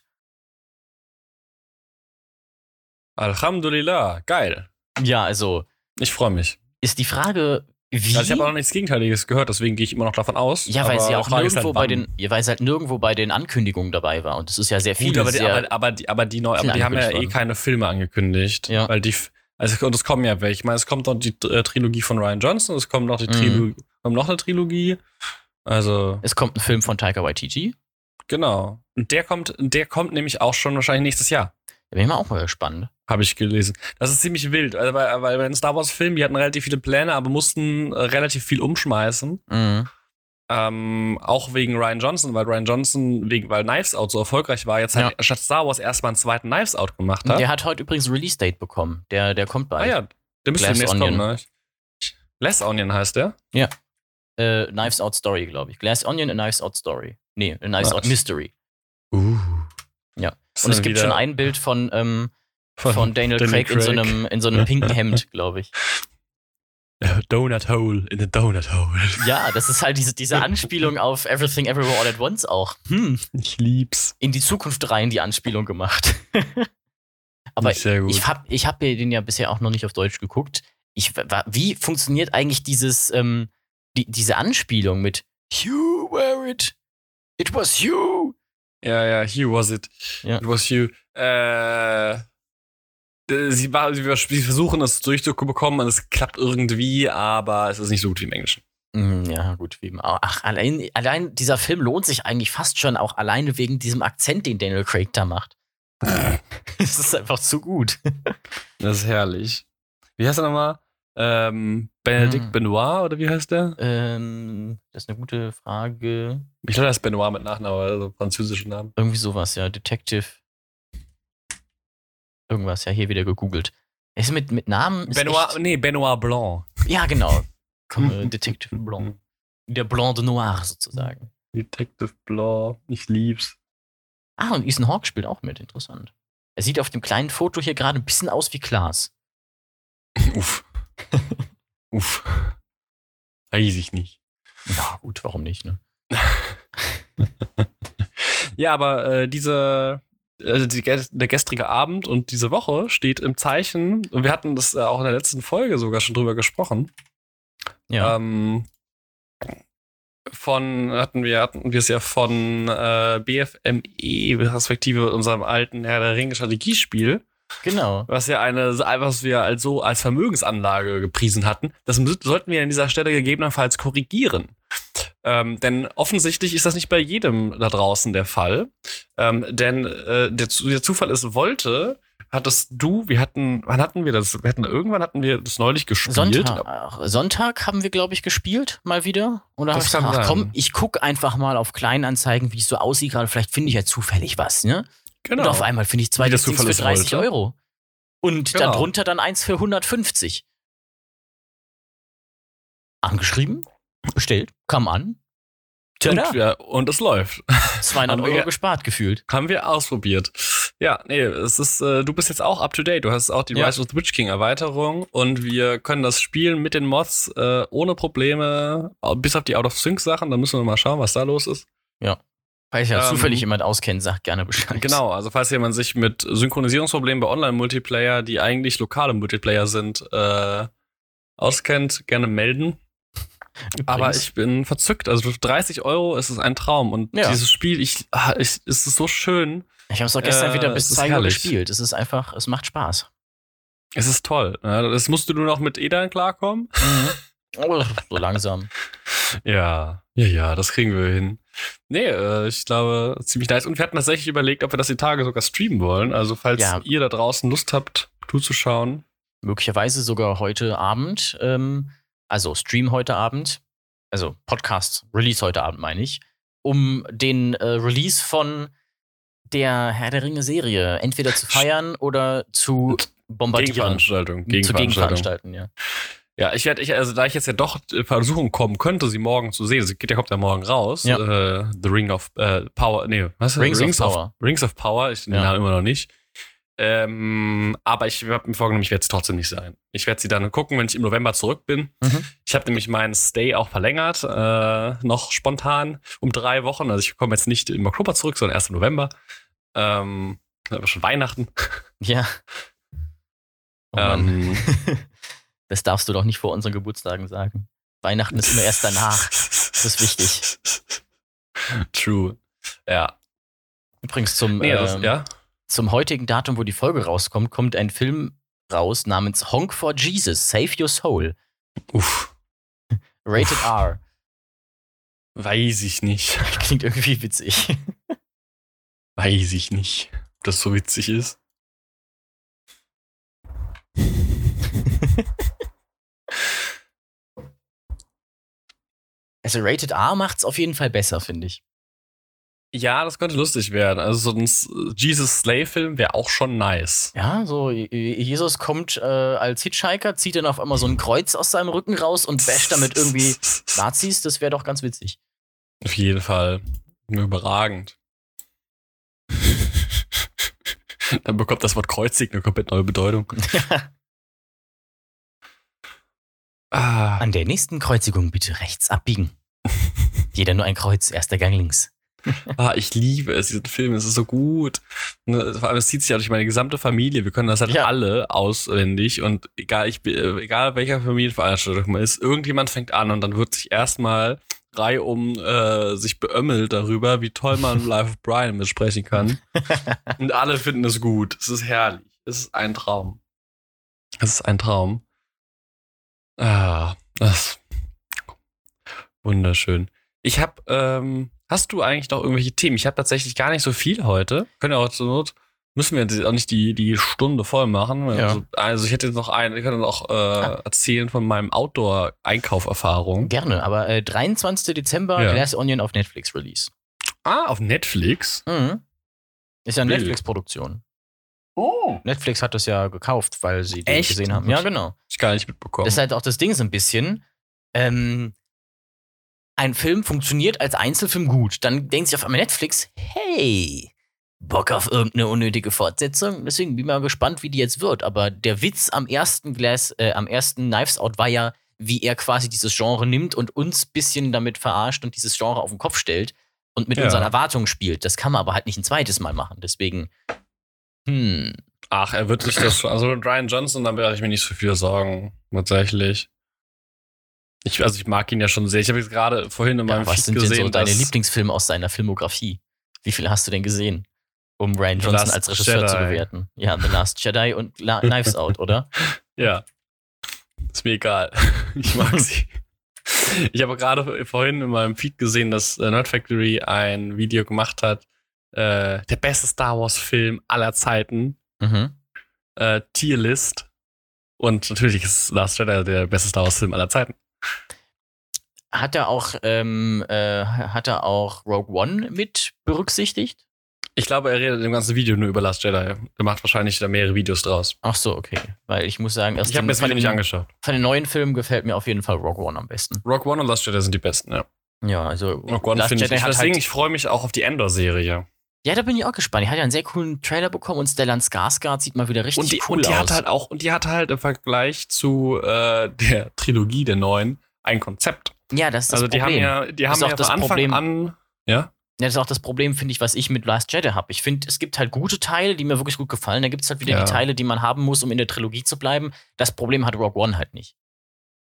A: Alhamdulillah. Geil.
B: Ja, also
A: Ich freue mich.
B: ist die Frage, wie.
A: Also ich habe auch noch nichts Gegenteiliges gehört, deswegen gehe ich immer noch davon aus.
B: ja, weil sie
A: die
B: auch
A: ist
B: nirgendwo
A: halt,
B: bei den, ja, weil sie halt nirgendwo bei den Ankündigungen dabei war. Und das ist ja sehr viel.
A: Gut, aber die,
B: sehr,
A: aber, aber die, aber die, neu, aber die haben ja eh keine Filme angekündigt.
B: Ja.
A: Weil die, also und es kommen ja welche. Ich meine, es kommt noch die äh, Trilogie von Ryan Johnson, es kommt noch die
B: Mhm.
A: Trilogie, kommt noch eine Trilogie. Also,
B: es kommt ein Film von Taika Waititi.
A: genau. Und der kommt, der kommt nämlich auch schon wahrscheinlich nächstes Jahr.
B: Da bin ich mal auch mal gespannt.
A: Habe ich gelesen. Das ist ziemlich wild, also weil, weil bei den Star Wars Filmen, die hatten relativ viele Pläne, aber mussten äh, relativ viel umschmeißen.
B: Mhm.
A: Ähm, auch wegen Ryan Johnson, weil Ryan Johnson, wegen, weil Knives Out so erfolgreich war, jetzt halt statt Star Wars erstmal einen zweiten Knives Out gemacht hat.
B: Der hat heute übrigens Release-Date bekommen. Der, der kommt
A: Ah
B: bald.
A: ja, der müsste demnächst
B: Onion.
A: kommen, ne? Less Onion heißt der.
B: Äh, Knives Out Story, glaube ich. Glass Onion, a Knives Out Story. Nee, a Knives
A: Was?
B: Out Mystery.
A: Uh.
B: Ja. Und es gibt schon ein Bild von, ähm,
A: von,
B: von Daniel,
A: Daniel
B: Craig, in so
A: Craig.
B: einem, in so einem pinken Hemd, glaube ich.
A: Donut Hole in the Donut Hole.
B: Ja, das ist halt diese, diese Anspielung auf Everything Everywhere All at Once auch. Hm,
A: Ich lieb's.
B: in die Zukunft rein die Anspielung gemacht. Aber
A: Nicht sehr gut.
B: ich habe ich hab den ja bisher auch noch nicht auf Deutsch geguckt. Ich, wie funktioniert eigentlich dieses, ähm, die, diese Anspielung mit You were it. It was you.
A: ja, ja, Hugh was it.
B: Ja.
A: It was Hugh. Äh, sie, war, sie, versuchen es durchzubekommen und es klappt irgendwie, aber es ist nicht so gut wie im Englischen.
B: Mm, Ja, gut, wie immer. Ach, allein, allein dieser Film lohnt sich eigentlich fast schon auch alleine wegen diesem Akzent, den Daniel Craig da macht. es ist einfach zu gut.
A: Das ist herrlich. Wie heißt er nochmal? Ähm, Benedikt
B: Hm.
A: Benoit oder wie heißt der?
B: Ähm, das ist eine gute Frage.
A: Ich glaube, das ist Benoit mit Nachnamen, also französischen Namen.
B: Irgendwie sowas, ja. Detective. Irgendwas, ja, hier wieder gegoogelt. Ist mit, mit Namen.
A: Benoit,
B: echt,
A: nee, Benoit Blanc.
B: ja, genau. Komm, äh, Detective Blanc. Der Blanc de Noir sozusagen.
A: Detective Blanc, ich lieb's.
B: Ah, und Ethan Hawke spielt auch mit. Interessant. Er sieht auf dem kleinen Foto hier gerade ein bisschen aus wie Klaas.
A: Uff. Uff. Weiß ich nicht.
B: Ja, gut, warum nicht, ne?
A: Ja, aber äh, diese, also die, der gestrige Abend und diese Woche steht im Zeichen, und wir hatten das äh, auch in der letzten Folge sogar schon drüber gesprochen.
B: Ja.
A: Ähm, von hatten wir hatten wir es ja von äh, BFME respektive unserem alten Herr der Ringe Strategiespiel,
B: genau.
A: was ja eine was wir als so als Vermögensanlage gepriesen hatten. Das sollten wir an dieser Stelle gegebenenfalls korrigieren. Ähm, denn offensichtlich ist das nicht bei jedem da draußen der Fall. Ähm, denn äh, der, der Zufall ist, wollte, hattest du, wir hatten, wann hatten wir das? Wir hatten, irgendwann hatten wir das neulich gespielt.
B: Sonntag, ach, Sonntag haben wir, glaube ich, gespielt, mal wieder. Oder ich
A: kann
B: gesagt, ach komm, ich guck einfach mal auf Kleinanzeigen, wie es so aussieht gerade. Vielleicht finde ich ja zufällig was, ne?
A: Genau.
B: Und auf einmal finde ich zwei
A: Zufall
B: für
A: es
B: 30
A: wollte.
B: Euro. Und
A: Genau.
B: darunter dann eins für 150. Angeschrieben, bestellt, kam an. Tada,
A: und, ja, und es läuft.
B: 200
A: haben wir-
B: Euro gespart gefühlt.
A: Haben wir ausprobiert. Ja, nee, es ist, äh, du bist jetzt auch up to date. Du hast auch die
B: Ja.
A: Rise of the Witch King Erweiterung und wir können das spielen mit den Mods äh, ohne Probleme, bis auf die Out of Sync Sachen. Da müssen wir mal schauen, was da los ist.
B: Falls ja
A: Ähm,
B: zufällig jemand auskennt, sagt gerne Bescheid.
A: Genau, also falls jemand sich mit Synchronisierungsproblemen bei Online-Multiplayer, die eigentlich lokale Multiplayer sind, äh, auskennt, gerne melden. Aber
B: Übrigens.
A: ich bin verzückt. Also für 30 Euro ist es ein Traum. Und
B: Ja.
A: dieses Spiel, ich, ah, ich, es ist so schön.
B: Ich habe es auch gestern
A: Äh,
B: wieder bis
A: ist
B: 2 Uhr gespielt. Es ist einfach, es macht Spaß.
A: Es ist toll. Das musst du nur noch mit Edan klarkommen.
B: Oh, so langsam.
A: Ja, ja, ja, das kriegen wir hin. Nee, äh, ich glaube, ziemlich nice. Und wir hatten tatsächlich überlegt, ob wir das die Tage sogar streamen wollen. Also, falls
B: Ja.
A: ihr da draußen Lust habt, zuzuschauen.
B: Möglicherweise sogar heute Abend. Ähm, also Stream heute Abend. Also Podcast, Release heute Abend, meine ich. Um den äh, Release von der Herr der Ringe Serie entweder zu feiern oder zu bombardieren.
A: Gegenveranstaltung.
B: Zu
A: Gegenveranstaltung.
B: Gegenveranstalten, ja.
A: Ja, ich werde, ich, also da ich jetzt ja doch äh, versuchen kommen könnte, sie morgen zu sehen. Sie geht ja kommt ja morgen raus.
B: Ja.
A: Äh, The Ring of äh, Power, nee, was?
B: Rings of Power.
A: Rings of Power, ich den
B: Ja.
A: Namen immer noch nicht. Ähm, aber ich habe mir vorgenommen, ich werde es trotzdem nicht sein. Ich werde sie dann gucken, wenn ich im November zurück bin.
B: Mhm.
A: Ich habe nämlich meinen Stay auch verlängert, äh, noch spontan um drei Wochen. Also ich komme jetzt nicht im Oktober zurück, sondern erst im November. Ähm, aber schon Weihnachten.
B: Ja. Oh
A: ähm,
B: Das darfst du doch nicht vor unseren Geburtstagen sagen. Weihnachten ist immer erst danach. Das ist wichtig.
A: True. Ja.
B: Übrigens zum,
A: Nee, das,
B: ähm,
A: ja.
B: zum heutigen Datum, wo die Folge rauskommt, kommt ein Film raus namens Honk for Jesus, Save Your Soul.
A: Uff.
B: Rated
A: Uff.
B: R.
A: Weiß ich nicht.
B: Klingt irgendwie witzig.
A: Weiß ich nicht, ob das so witzig ist.
B: Also Rated R macht's auf jeden Fall besser, finde ich.
A: Ja, das könnte lustig werden. Also so ein Jesus Slay-Film wäre auch schon nice.
B: Ja, so Je- Jesus kommt äh, als Hitchhiker, zieht dann auf einmal so ein Kreuz aus seinem Rücken raus und basht damit irgendwie Nazis. Das wäre doch ganz witzig.
A: Auf jeden Fall. Überragend. Dann bekommt das Wort Kreuzig eine komplett neue Bedeutung. Ah,
B: An der nächsten Kreuzigung bitte rechts abbiegen. Jeder nur ein Kreuz, erster Gang links.
A: ah, ich liebe es, diesen Film, es ist so gut. Ne, Vor allem, es zieht sich ja durch meine gesamte Familie. Wir können das halt
B: Ja.
A: alle auswendig und egal, ich, egal welcher Familienveranstaltung man ist, irgendjemand fängt an und dann wird sich erstmal Reihe um äh, sich beömmelt darüber, wie toll man Life of Brian besprechen kann. und alle finden es gut. Es ist herrlich. Es ist ein Traum. Es ist ein Traum. Ah, das wunderschön. Ich habe, ähm, hast du eigentlich noch irgendwelche Themen? Ich habe tatsächlich gar nicht so viel heute. Können ja auch zur Not müssen wir jetzt auch nicht die, die Stunde voll machen.
B: Ja.
A: Also, also ich hätte jetzt noch einen, ich könnte noch äh,
B: Ah.
A: erzählen von meinem Outdoor-Einkauferfahrung.
B: Gerne, aber äh, 23. Dezember,
A: Ja.
B: Glass Onion auf Netflix Release.
A: Ah, auf Netflix.
B: Mhm. Ist ja eine. Netflix-Produktion.
A: Oh.
B: Netflix hat das ja gekauft, weil sie den
A: Echt?
B: gesehen haben. Ja, genau.
A: Ich gar nicht mitbekommen.
B: Das ist halt auch das Ding so ein bisschen. Ähm, ein Film funktioniert als Einzelfilm gut. Dann denkt sich auf einmal Netflix, hey, Bock auf irgendeine unnötige Fortsetzung. Deswegen bin ich mal gespannt, wie die jetzt wird. Aber der Witz am ersten Glass, äh, am ersten Knives Out war ja, wie er quasi dieses Genre nimmt und uns bisschen damit verarscht und dieses Genre auf den Kopf stellt und mit
A: Ja.
B: unseren Erwartungen spielt. Das kann man aber halt nicht ein zweites Mal machen. Deswegen, hm,
A: Ach, er wird sich das schon. Also mit Ryan Johnson, da werde ich mir nicht so viel Sorgen, tatsächlich. Ich, also ich mag ihn ja schon sehr. Ich habe jetzt gerade vorhin in meinem
B: ja, was
A: Feed
B: sind denn so deine Lieblingsfilme aus seiner Filmografie? Wie viele hast du denn gesehen? Um Ryan Johnson als Regisseur zu
A: Jedi.
B: bewerten. Ja, The Last Jedi und La Knives Out, oder?
A: Ja. Ist mir egal. Ich mag sie. Ich habe gerade vorhin in meinem Feed gesehen, dass äh, Nerd Factory ein Video gemacht hat. Äh, der beste Star Wars-Film aller Zeiten.
B: Mhm.
A: Äh, Tierlist. Und natürlich ist Last Jedi der beste Star Wars-Film aller Zeiten.
B: Hat er auch, ähm, äh, hat er auch Rogue One mit berücksichtigt?
A: Ich glaube, er redet im ganzen Video nur über Last Jedi. Er macht wahrscheinlich da mehrere Videos draus.
B: Ach so, okay. Weil ich muss sagen, aus
A: Ich habe mir das Video nicht angeschaut.
B: von den neuen Filmen gefällt mir auf jeden Fall Rogue One am besten.
A: Rogue One und Last Jedi sind die besten, ja.
B: Ja, also
A: Rogue One finde ich.
B: Hat
A: deswegen,
B: halt,
A: ich freue mich auch auf die Endor-Serie.
B: Ja, da bin ich auch gespannt. Die hat ja einen sehr coolen Trailer bekommen und Stellan Skarsgård sieht mal wieder richtig
A: Und die,
B: cool
A: und die
B: aus.
A: hat halt auch, und die hat halt im Vergleich zu äh, der Trilogie der neuen ein Konzept.
B: ja, das ist das
A: also die
B: Problem.
A: haben ja, die haben ja
B: das
A: von Anfang
B: Problem.
A: an. Ja?
B: Ja, das ist auch das Problem, finde ich, was ich mit Last Jedi habe. Ich finde, es gibt halt gute Teile, die mir wirklich gut gefallen. Da gibt es halt wieder
A: Ja.
B: die Teile, die man haben muss, um in der Trilogie zu bleiben. Das Problem hat Rogue One halt nicht.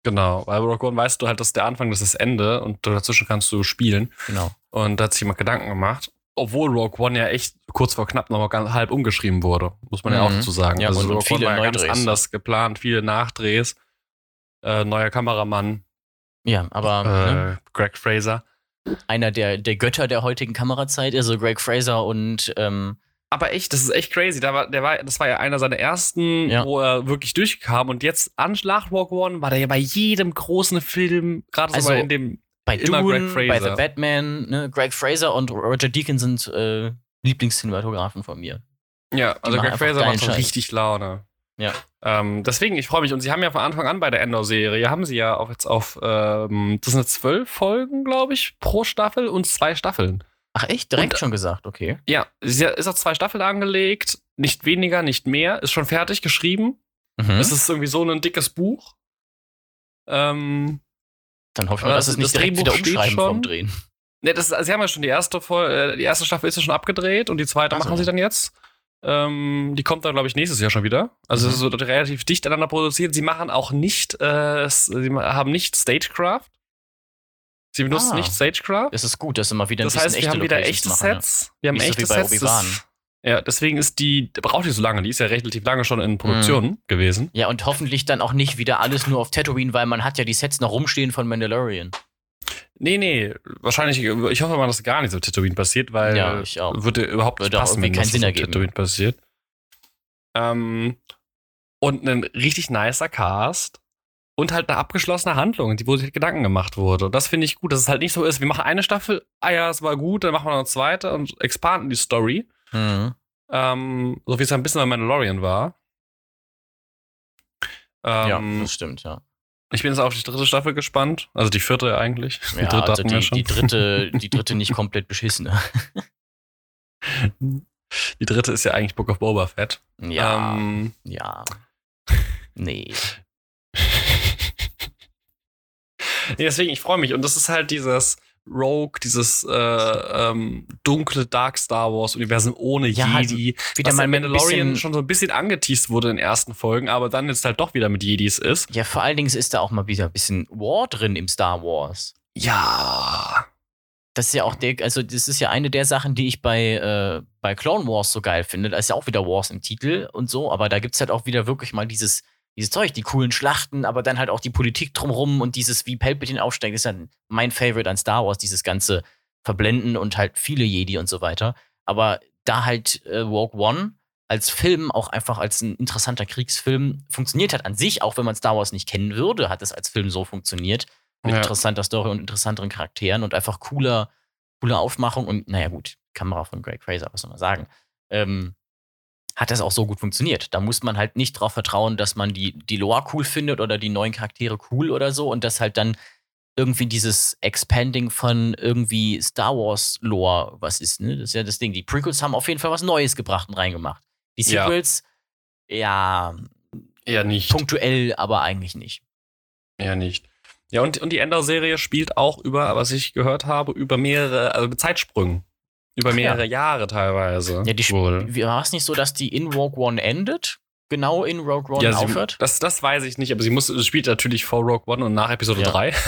A: Genau. Bei Rogue One weißt du halt, das ist der Anfang, das ist das Ende und dazwischen kannst du spielen.
B: Genau.
A: Und da hat sich jemand Gedanken gemacht. Obwohl Rogue One ja echt kurz vor knapp noch mal ganz halb umgeschrieben wurde, muss man ja auch
B: Mhm.
A: dazu sagen.
B: Ja,
A: also Rogue
B: viele
A: One war ja ganz anders geplant, viele Nachdrehs, äh, neuer Kameramann,
B: Ja, aber ne,
A: äh, Greg Fraser.
B: einer der, der Götter der heutigen Kamerazeit, also Greg Fraser und ähm,
A: Aber echt, das ist echt crazy. Da war, der war, das war ja einer seiner ersten,
B: Ja.
A: wo er wirklich durchkam. Und jetzt an nach Rogue One war der ja bei jedem großen Film, gerade
B: Also,
A: so in dem.
B: Bei
A: Immer
B: Dune,
A: Greg
B: bei. The Batman, ne, Greg Fraser und Roger Deakins sind äh, Lieblingscinematografen von mir.
A: Ja, also Greg Fraser macht schon richtig Laune.
B: Ja.
A: Ähm, deswegen, ich freue mich. Und sie haben ja von Anfang an bei der Endor-Serie, haben sie ja auch jetzt auf, ähm, das sind jetzt zwölf Folgen, glaube ich, pro Staffel und zwei Staffeln.
B: Ach echt? Direkt
A: Und-
B: schon gesagt, okay.
A: Ja- ist auf zwei Staffeln angelegt, nicht weniger, nicht mehr, ist schon fertig geschrieben.
B: Mhm.
A: Es ist irgendwie so ein dickes Buch. Ähm,
B: Dann hoffen wir,
A: Aber
B: dass es
A: das
B: nicht direkt
A: Drehbuch
B: wieder umschreiben vom Drehen.
A: Ne, das, ist- sie haben ja schon die erste Folge, äh, die erste Staffel ist ja schon abgedreht und die zweite
B: Ach so.
A: machen sie dann jetzt. Ähm, die kommt dann, glaube ich, nächstes Jahr schon wieder. Also
B: Mhm.
A: es wird relativ dicht aneinander produziert. Sie machen auch nicht, äh, sie haben nicht Stagecraft. Sie benutzen
B: Ah.
A: nicht Stagecraft.
B: Das ist gut, dass mal wieder ein
A: Das
B: bisschen
A: heißt, wir haben wieder echte. Sets. Wir haben
B: so
A: echte Sets. Ja, deswegen ist die, braucht die so lange. Die ist ja relativ lange schon in Produktion
B: Mhm.
A: gewesen.
B: Ja, und hoffentlich dann auch nicht wieder alles nur auf Tatooine, weil man hat ja die Sets noch rumstehen von Mandalorian.
A: Nee, nee, wahrscheinlich, ich hoffe mal, dass gar nicht so Tatooine passiert, weil
B: Ja, ich auch.
A: würde überhaupt
B: Würde
A: nicht
B: auch
A: passen, wenn
B: keinen
A: das
B: Sinn ergeben.
A: Tatooine passiert. Ähm, und ein richtig nicer Cast und halt eine abgeschlossene Handlung, die wo sich Gedanken gemacht wurde. Und das finde ich gut, dass es halt nicht so ist, wir machen eine Staffel, ah ja, es war gut, dann machen wir noch eine zweite und expanden die Story.
B: Mhm.
A: Ähm, so wie es ein bisschen bei Mandalorian war.
B: ja,
A: Ähm,
B: das stimmt, ja.
A: ich bin jetzt auf die dritte Staffel gespannt. Also die vierte eigentlich. Die
B: Ja,
A: dritte
B: also die,
A: schon.
B: die, dritte, die dritte nicht komplett beschissene.
A: Die dritte ist ja eigentlich Book of Boba Fett.
B: Ja,
A: Ähm,
B: ja. Nee.
A: nee, deswegen, ich freue mich. Und das ist halt dieses Rogue, dieses äh, ähm, dunkle Dark Star Wars Universum ohne
B: Ja, halt
A: Jedi.
B: Wieder
A: was
B: mal
A: Mandalorian schon so ein bisschen angeteased wurde in den ersten Folgen, aber dann jetzt halt doch wieder mit Jedis ist.
B: Ja, vor allen Dingen ist da auch mal wieder ein bisschen War drin im Star Wars.
A: Ja.
B: Das ist ja auch der, also das ist ja eine der Sachen, die ich bei, äh, bei Clone Wars so geil finde. Da ist ja auch wieder Wars im Titel und so, aber da gibt es halt auch wieder wirklich mal dieses, dieses Zeug, die coolen Schlachten, aber dann halt auch die Politik drumrum und dieses, wie Palpatine aufsteigt, ist ja mein Favorite an Star Wars, dieses ganze Verblenden und halt viele Jedi und so weiter. Aber da halt äh, Rogue One als Film, auch einfach als ein interessanter Kriegsfilm funktioniert hat. An sich, auch wenn man Star Wars nicht kennen würde, hat es als Film so funktioniert. Mit
A: Ja.
B: interessanter Story und interessanteren Charakteren und einfach cooler, cooler Aufmachung und, naja, gut, Kamera von Greg Fraser, was soll man sagen. Ähm, hat das auch so gut funktioniert. Da muss man halt nicht drauf vertrauen, dass man die, die Lore cool findet oder die neuen Charaktere cool oder so und dass halt dann irgendwie dieses Expanding von irgendwie Star Wars Lore was ist, ne? Das ist ja das Ding. Die Prequels haben auf jeden Fall was Neues gebracht und reingemacht. Die
A: Ja.
B: Sequels, ja,
A: Eher nicht.
B: punktuell, aber eigentlich nicht.
A: Eher nicht. Ja, und, und die Ender-Serie spielt auch über, was ich gehört habe, über mehrere, also mit Zeitsprüngen. Über
B: Ach ja.
A: mehrere Jahre teilweise.
B: Ja, die. War es nicht so, dass die in Rogue One endet? Genau in Rogue One
A: Ja, sie,
B: aufhört?
A: das, das weiß ich nicht, aber sie muss, sie spielt natürlich vor Rogue One und nach Episode
B: Ja.
A: 3.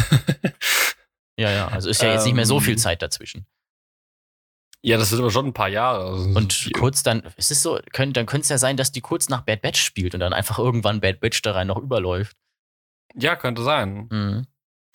B: Ja, ja. Also ist ja jetzt nicht mehr so
A: Ähm,
B: viel Zeit dazwischen.
A: ja, das sind aber schon ein paar Jahre.
B: Und kurz dann, es ist so, können, dann könnte es ja sein, dass die kurz nach Bad Batch spielt und dann einfach irgendwann Bad Batch da rein noch überläuft.
A: ja, könnte sein.
B: Mhm.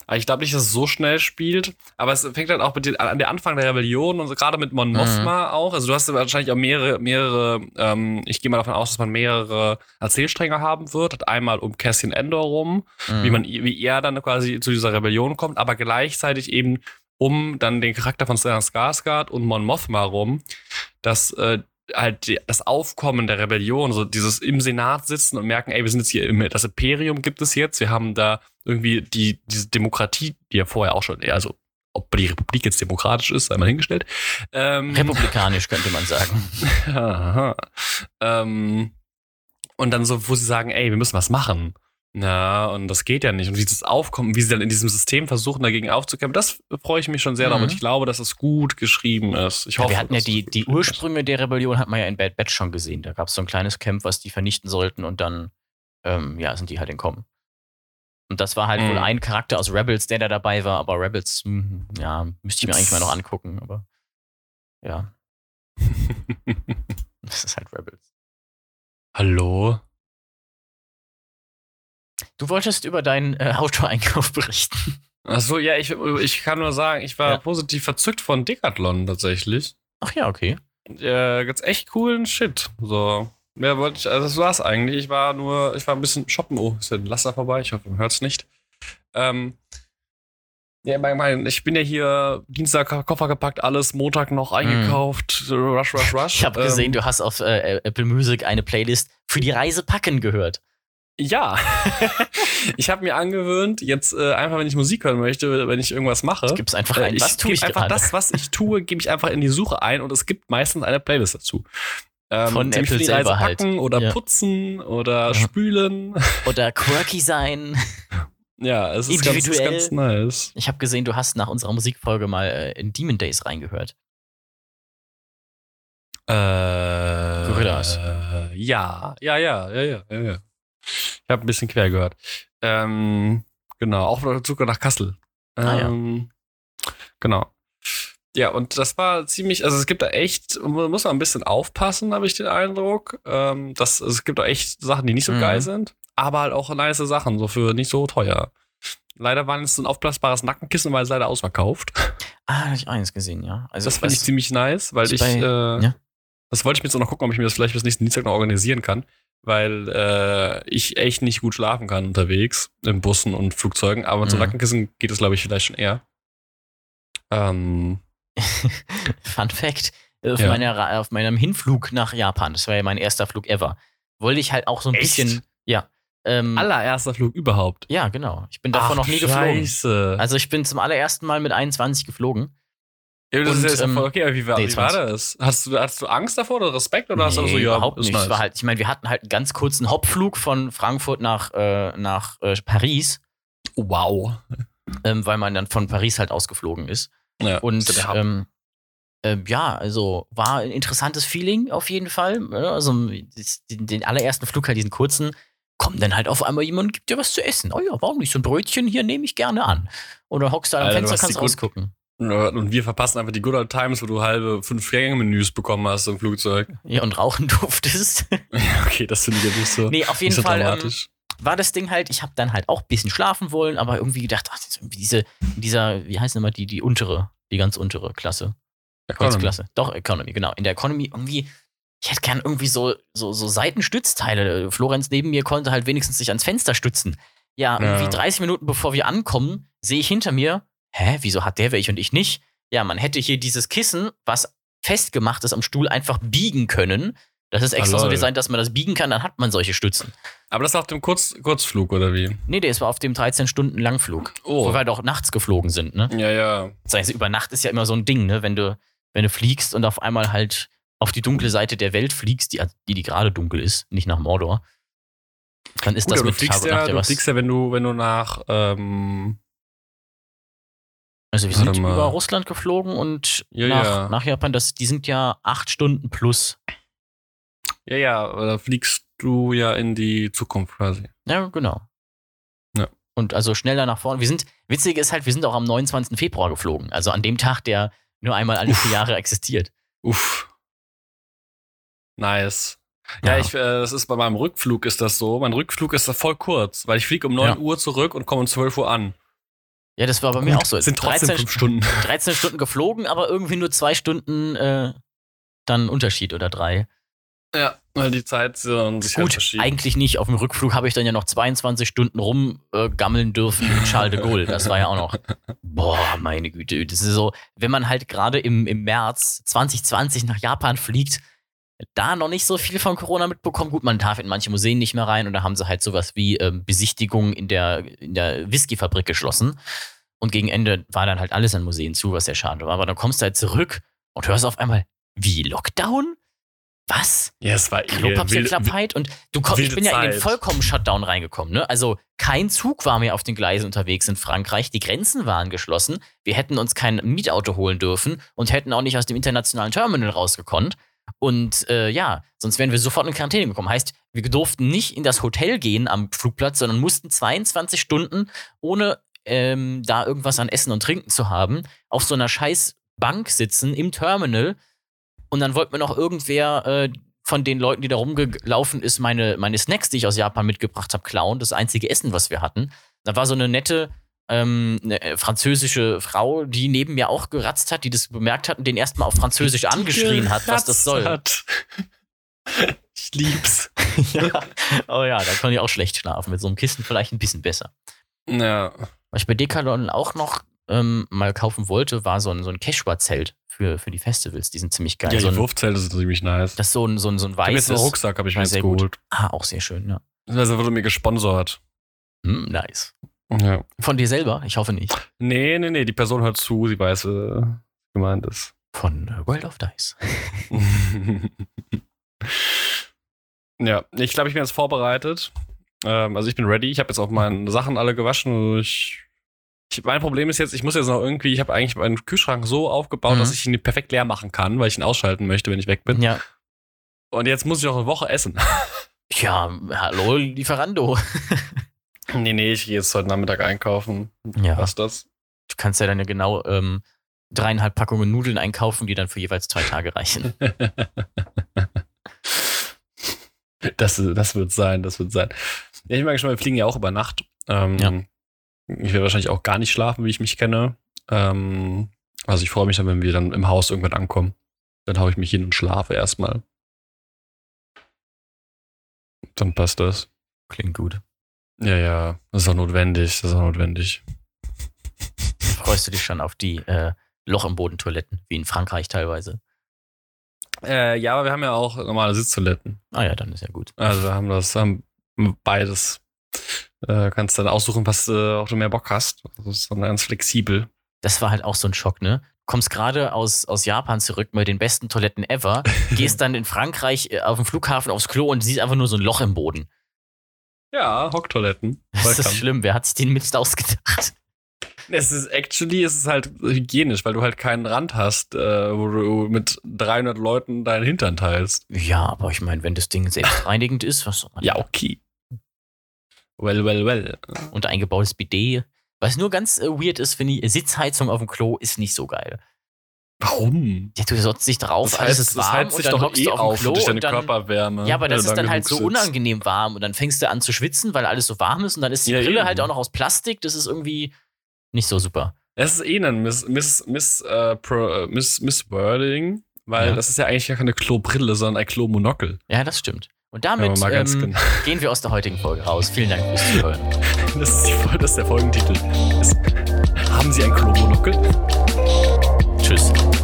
A: Aber ich glaube nicht, dass es so schnell spielt. Aber es fängt halt auch mit den, an der Anfang der Rebellion und so, gerade mit Mon
B: Mhm.
A: Mothma auch. Also du hast wahrscheinlich auch mehrere, mehrere, ähm, ich gehe mal davon aus, dass man mehrere Erzählstränge haben wird. Hat einmal um Cassian Endor rum,
B: Mhm.
A: wie man, wie er dann quasi zu dieser Rebellion kommt, aber gleichzeitig eben um dann den Charakter von Stellan Skarsgård und Mon Mothma rum, dass äh, halt die, das Aufkommen der Rebellion, so dieses im Senat sitzen und merken, ey, wir sind jetzt hier im, das Imperium gibt es jetzt, wir haben da irgendwie die, diese Demokratie, die ja vorher auch schon, also ob die Republik jetzt demokratisch ist, sei mal hingestellt. Ähm,
B: Republikanisch könnte man sagen.
A: Aha. ähm, und dann so, wo sie sagen, ey, wir müssen was machen. Na, und das geht ja nicht. Und wie das aufkommt, wie sie dann in diesem System versuchen, dagegen aufzukämpfen, das freue ich mich schon sehr
B: Mhm.
A: Und ich glaube, dass es gut geschrieben ist. Ich
B: Ja,
A: hoffe,
B: wir hatten ja die, die
A: gut ist.
B: Ursprünge der Rebellion hat man ja in Bad Batch schon gesehen. Da gab es so ein kleines Camp, was die vernichten sollten und dann, ähm, ja, sind die halt entkommen. Und das war halt
A: Mhm.
B: wohl ein Charakter aus Rebels, der da dabei war, aber Rebels, hm, ja, müsste ich mir eigentlich mal noch angucken, aber ja, das ist halt Rebels.
A: Hallo?
B: Du wolltest über deinen äh, Autoeinkauf berichten.
A: Achso, ja, ich, ich kann nur sagen, ich war
B: Ja.
A: positiv verzückt von Decathlon tatsächlich.
B: Ach ja, okay.
A: Äh, ganz echt coolen Shit. So. Mehr wollte ich, also das war's eigentlich. Ich war nur, ich war ein bisschen shoppen. Oh, ist ja ein Laster vorbei. Ich hoffe, man hört's nicht. Ähm, ja, mein, mein, ich bin ja hier Dienstag Koffer gepackt, alles, Montag noch eingekauft. Rush, rush, rush.
B: Ich habe gesehen,
A: Ähm,
B: du hast auf äh, Apple Music eine Playlist für die Reise packen gehört.
A: Ja. ich habe mir angewöhnt, jetzt äh, einfach, wenn ich Musik hören möchte, wenn ich irgendwas mache.
B: Gib's einfach
A: Äh,
B: ein.
A: ich
B: Was tue ich
A: einfach
B: gerade?
A: das, was ich tue, gebe ich einfach in die Suche ein und es gibt meistens eine Playlist dazu. Ähm,
B: Von Apple selber halt.
A: packen oder
B: Ja.
A: putzen oder
B: Ja.
A: spülen.
B: Oder quirky sein.
A: Ja, es ist ganz, ist ganz nice.
B: Ich habe gesehen, du hast nach unserer Musikfolge mal äh, in Demon Days reingehört.
A: Äh,
B: Gorillas.
A: Äh, ja, ja, ja, ja, ja, ja. ja. Ich habe ein bisschen quer gehört. Ähm, genau, auch sogar nach Kassel.
B: Ah, ja.
A: Ähm, Genau. Ja, und das war ziemlich, also es gibt da echt, man muss man ein bisschen aufpassen, habe ich den Eindruck. Ähm, dass, also es gibt da echt Sachen, die nicht so
B: Mhm.
A: geil sind, aber halt auch nice Sachen, so für nicht so teuer. Leider war es ein aufblasbares Nackenkissen, weil es leider ausverkauft.
B: Ah, habe ich eins gesehen, ja. Also
A: Das fand ich ziemlich nice, weil ich,
B: bei-
A: äh,
B: ja.
A: das wollte ich mir jetzt auch noch gucken, ob ich mir das vielleicht bis nächsten Dienstag noch organisieren kann, weil äh, ich echt nicht gut schlafen kann unterwegs, in Bussen und Flugzeugen, aber
B: Mhm.
A: Nackenkissen geht es, glaube ich, vielleicht schon eher. Ähm,
B: Fun Fact: Auf,
A: Ja.
B: meiner, auf meinem Hinflug nach Japan, das war ja mein erster Flug ever, wollte ich halt auch so ein
A: Echt?
B: bisschen. Ja. Ähm,
A: allererster Flug überhaupt.
B: ja, genau. Ich bin davon
A: Ach,
B: noch nie geflogen.
A: Scheiße.
B: Also ich bin zum allerersten Mal mit 21 geflogen.
A: Ja, das
B: und,
A: ist ja
B: ähm,
A: okay, aber wie war,
B: nee,
A: wie war
B: 20.
A: das? Hast du, hast du Angst davor oder Respekt oder hast du
B: Nee,
A: so, ja,
B: überhaupt nicht.
A: nice.
B: War halt, ich meine, wir hatten halt einen ganz kurzen Hopflug von Frankfurt nach, äh, nach äh, Paris,
A: Wow.
B: ähm, weil man dann von Paris halt ausgeflogen ist.
A: Ja,
B: Und ähm, äh, ja, also war ein interessantes Feeling auf jeden Fall. Also den, den allerersten Flug halt, diesen kurzen, kommt dann halt auf einmal jemand und gibt dir was zu essen. Oh ja, warum nicht? So ein Brötchen hier nehme ich gerne an. Oder hockst da am Fenster, kannst
A: gut-
B: ausgucken.
A: Ja, Und wir verpassen einfach die Good Old Times, wo du halbe fünf Gänge-Menüs bekommen hast im Flugzeug.
B: Ja, und rauchen durftest.
A: Ja, okay, das finde ich ja nicht so,
B: nee, auf jeden
A: so
B: Fall ähm, war das Ding halt, ich habe dann halt auch ein bisschen schlafen wollen, aber irgendwie gedacht, ach, irgendwie diese, dieser, wie heißt denn immer die, die untere, die ganz untere Klasse.
A: Economy.
B: Kreuzklasse. Doch, Economy, genau. In der Economy irgendwie ich hätte gern irgendwie so, so, so Seitenstützteile. Florenz neben mir konnte halt wenigstens sich ans Fenster stützen. Ja, irgendwie
A: Ja.
B: 30 Minuten bevor wir ankommen, sehe ich hinter mir, hä, wieso hat der welche und ich nicht? Ja, man hätte hier dieses Kissen, was festgemacht ist am Stuhl, einfach biegen können. Das ist extra
A: Ah,
B: so designt, dass man das biegen kann, dann hat man solche Stützen.
A: Aber das nach dem Kurz Kurzflug, oder wie?
B: Nee, der ist war auf dem 13-Stunden-Langflug.
A: Oh.
B: Wo wir doch nachts geflogen sind, ne?
A: Ja, ja.
B: Das heißt, über Nacht ist ja immer so ein Ding, ne? Wenn du, wenn du fliegst und auf einmal halt auf die dunkle Seite der Welt fliegst, die, die, die gerade dunkel ist, nicht nach Mordor, dann ist
A: Gut,
B: das mit
A: du fliegst
B: Tag und Nacht
A: ja, du fliegst ja, wenn du, wenn du nach, ähm,
B: Also wir
A: Warte
B: sind
A: mal.
B: über Russland geflogen und
A: Ja,
B: nach,
A: ja.
B: nach Japan, das, die sind ja acht Stunden plus.
A: ja, ja, da fliegst du ja in die Zukunft quasi.
B: Ja, genau.
A: Ja.
B: Und also schneller nach vorne. Wir sind, witzig ist halt, wir sind auch am 29. Februar geflogen. Also an dem Tag, der nur einmal alle vier Jahre existiert.
A: Uff. Nice. Ja,
B: Ja.
A: ich, äh, das ist bei meinem Rückflug ist das so. Mein Rückflug ist da voll kurz, weil ich fliege um 9
B: Ja.
A: Uhr zurück und komme um 12 Uhr an.
B: Ja, das war bei mir auch so.
A: Sind trotzdem
B: 13,
A: fünf Stunden.
B: 13 Stunden geflogen, aber irgendwie nur zwei Stunden äh, dann Unterschied oder drei.
A: Ja, weil die Zeit so sich halt
B: Gut,
A: verschiebt.
B: eigentlich nicht. Auf dem Rückflug habe ich dann ja noch 22 Stunden rumgammeln äh, dürfen in Charles de Gaulle. Das war ja auch noch. Boah, meine Güte. Das ist so, wenn man halt gerade im, im März 2020 nach Japan fliegt, da noch nicht so viel von Corona mitbekommen. Gut, man darf in manche Museen nicht mehr rein und da haben sie halt sowas wie ähm, Besichtigungen in der, in der Whiskyfabrik geschlossen. Und gegen Ende war dann halt alles an Museen zu, was sehr schade war. Aber dann kommst du halt zurück und hörst auf einmal, wie Lockdown? Was?
A: ja, es war
B: Klopapierknappheit und du komm, ich bin ja in den
A: Zeit.
B: vollkommen Shutdown reingekommen. Ne? Also kein Zug war mehr auf den Gleisen unterwegs in Frankreich. Die Grenzen waren geschlossen. Wir hätten uns kein Mietauto holen dürfen und hätten auch nicht aus dem internationalen Terminal rausgekonnt. Und äh, ja, sonst wären wir sofort in Quarantäne gekommen. Heißt, wir durften nicht in das Hotel gehen am Flugplatz, sondern mussten 22 Stunden, ohne ähm, da irgendwas an Essen und Trinken zu haben, auf so einer scheiß Bank sitzen im Terminal. Und dann wollte mir noch irgendwer äh, von den Leuten, die da rumgelaufen ist, meine, meine Snacks, die ich aus Japan mitgebracht habe, klauen. Das einzige Essen, was wir hatten. Da war so eine nette ähm, eine äh, französische Frau, die neben mir auch geratzt hat, die das bemerkt hat und den erstmal auf Französisch angeschrien hat, was das soll.
A: Hat. Ich lieb's.
B: ja. Oh ja, da kann ich auch schlecht schlafen. Mit so einem Kissen vielleicht ein bisschen besser.
A: Ja.
B: Was ich bei Decathlon auch noch ähm, mal kaufen wollte, war so ein, so ein Quechua-Zelt für, für die Festivals. Die sind ziemlich geil.
A: Ja,
B: so
A: die
B: ein,
A: Wurfzelte sind ziemlich nice.
B: das ist so ein, so ein, so ein
A: Ich hab jetzt
B: weißes.
A: einen Rucksack, habe ich mir jetzt
B: sehr gut.
A: geholt.
B: Ah, auch sehr schön, ja.
A: Das wurde mir gesponsert.
B: Hm, nice.
A: Ja.
B: Von dir selber? Ich hoffe nicht.
A: Nee, nee, nee, die Person hört zu, sie weiß, äh, gemeint ist.
B: Von äh, World of Dice.
A: ja, ich glaube, ich bin jetzt vorbereitet. Ähm, also ich bin ready. Ich habe jetzt auch meine Sachen alle gewaschen. Also ich, ich, mein Problem ist jetzt, ich muss jetzt noch irgendwie, ich habe eigentlich meinen Kühlschrank so aufgebaut,
B: Mhm.
A: dass ich ihn perfekt leer machen kann, weil ich ihn ausschalten möchte, wenn ich weg bin.
B: Ja.
A: Und jetzt muss ich auch eine Woche essen.
B: Ja, hallo, Lieferando.
A: nee, nee, ich gehe jetzt heute Nachmittag einkaufen.
B: Ja.
A: Was das?
B: Du kannst ja dann ja genau ähm, dreieinhalb Packungen Nudeln einkaufen, die dann für jeweils zwei Tage reichen.
A: Das, das wird sein, das wird sein. Ja, ich mal gespannt, wir fliegen ja auch über Nacht. Ähm,
B: Ja.
A: Ich werde wahrscheinlich auch gar nicht schlafen, wie ich mich kenne. Ähm, also ich freue mich dann, wenn wir dann im Haus irgendwann ankommen. Dann haue ich mich hin und schlafe erstmal. Dann passt das.
B: Klingt gut.
A: Ja, ja, das ist auch notwendig, das ist auch notwendig.
B: Freust du dich schon auf die äh, Loch im Boden Toiletten, wie in Frankreich teilweise?
A: Äh, ja, aber wir haben ja auch normale Sitztoiletten.
B: Ah ja, dann ist ja gut.
A: Also wir haben das, haben beides. Äh, kannst dann aussuchen, was äh, auch du mehr Bock hast. Das ist dann ganz flexibel.
B: Das war halt auch so ein Schock, ne? Kommst gerade aus, aus Japan zurück mit den besten Toiletten ever, gehst dann in Frankreich äh, auf dem Flughafen aufs Klo und siehst einfach nur so ein Loch im Boden.
A: Ja, Hocktoiletten.
B: Das ist schlimm. Wer hat sich den Mist ausgedacht?
A: Es ist actually, es ist halt hygienisch, weil du halt keinen Rand hast, äh, wo du mit 300 Leuten deinen Hintern teilst.
B: Ja, aber ich meine, wenn das Ding selbstreinigend ist, was soll man
A: Ja, okay. Well, well, well.
B: und eingebautes Bidet. Was nur ganz äh, weird ist, finde ich, Sitzheizung auf dem Klo ist nicht so geil.
A: Warum?
B: Ja, du sotzt dich drauf,
A: Das
B: alles
A: heißt,
B: ist
A: das
B: warm
A: heizt
B: und
A: sich
B: dann
A: doch
B: hockst
A: eh
B: du auf dem Klo
A: durch deine
B: dann,
A: Körperwärme.
B: Ja, aber das ist dann halt so unangenehm warm und dann fängst du an zu schwitzen, weil alles so warm ist und dann ist die
A: Ja,
B: Brille
A: eben.
B: halt auch noch aus Plastik. Das ist irgendwie nicht so super.
A: Es ist eh ein Miss, Miss, Miss, äh, Pro, äh, Miss, Miss Wording, weil
B: Ja.
A: das ist ja eigentlich gar keine Klobrille, sondern ein Klomonokel.
B: Ja, das stimmt. Und damit
A: ganz
B: ähm,
A: genau.
B: gehen wir aus der heutigen Folge raus. Vielen Dank fürs Zuhören.
A: Das ist, die, das ist der Folgentitel. Ist, haben Sie ein Klomonokel?
B: Tschüss.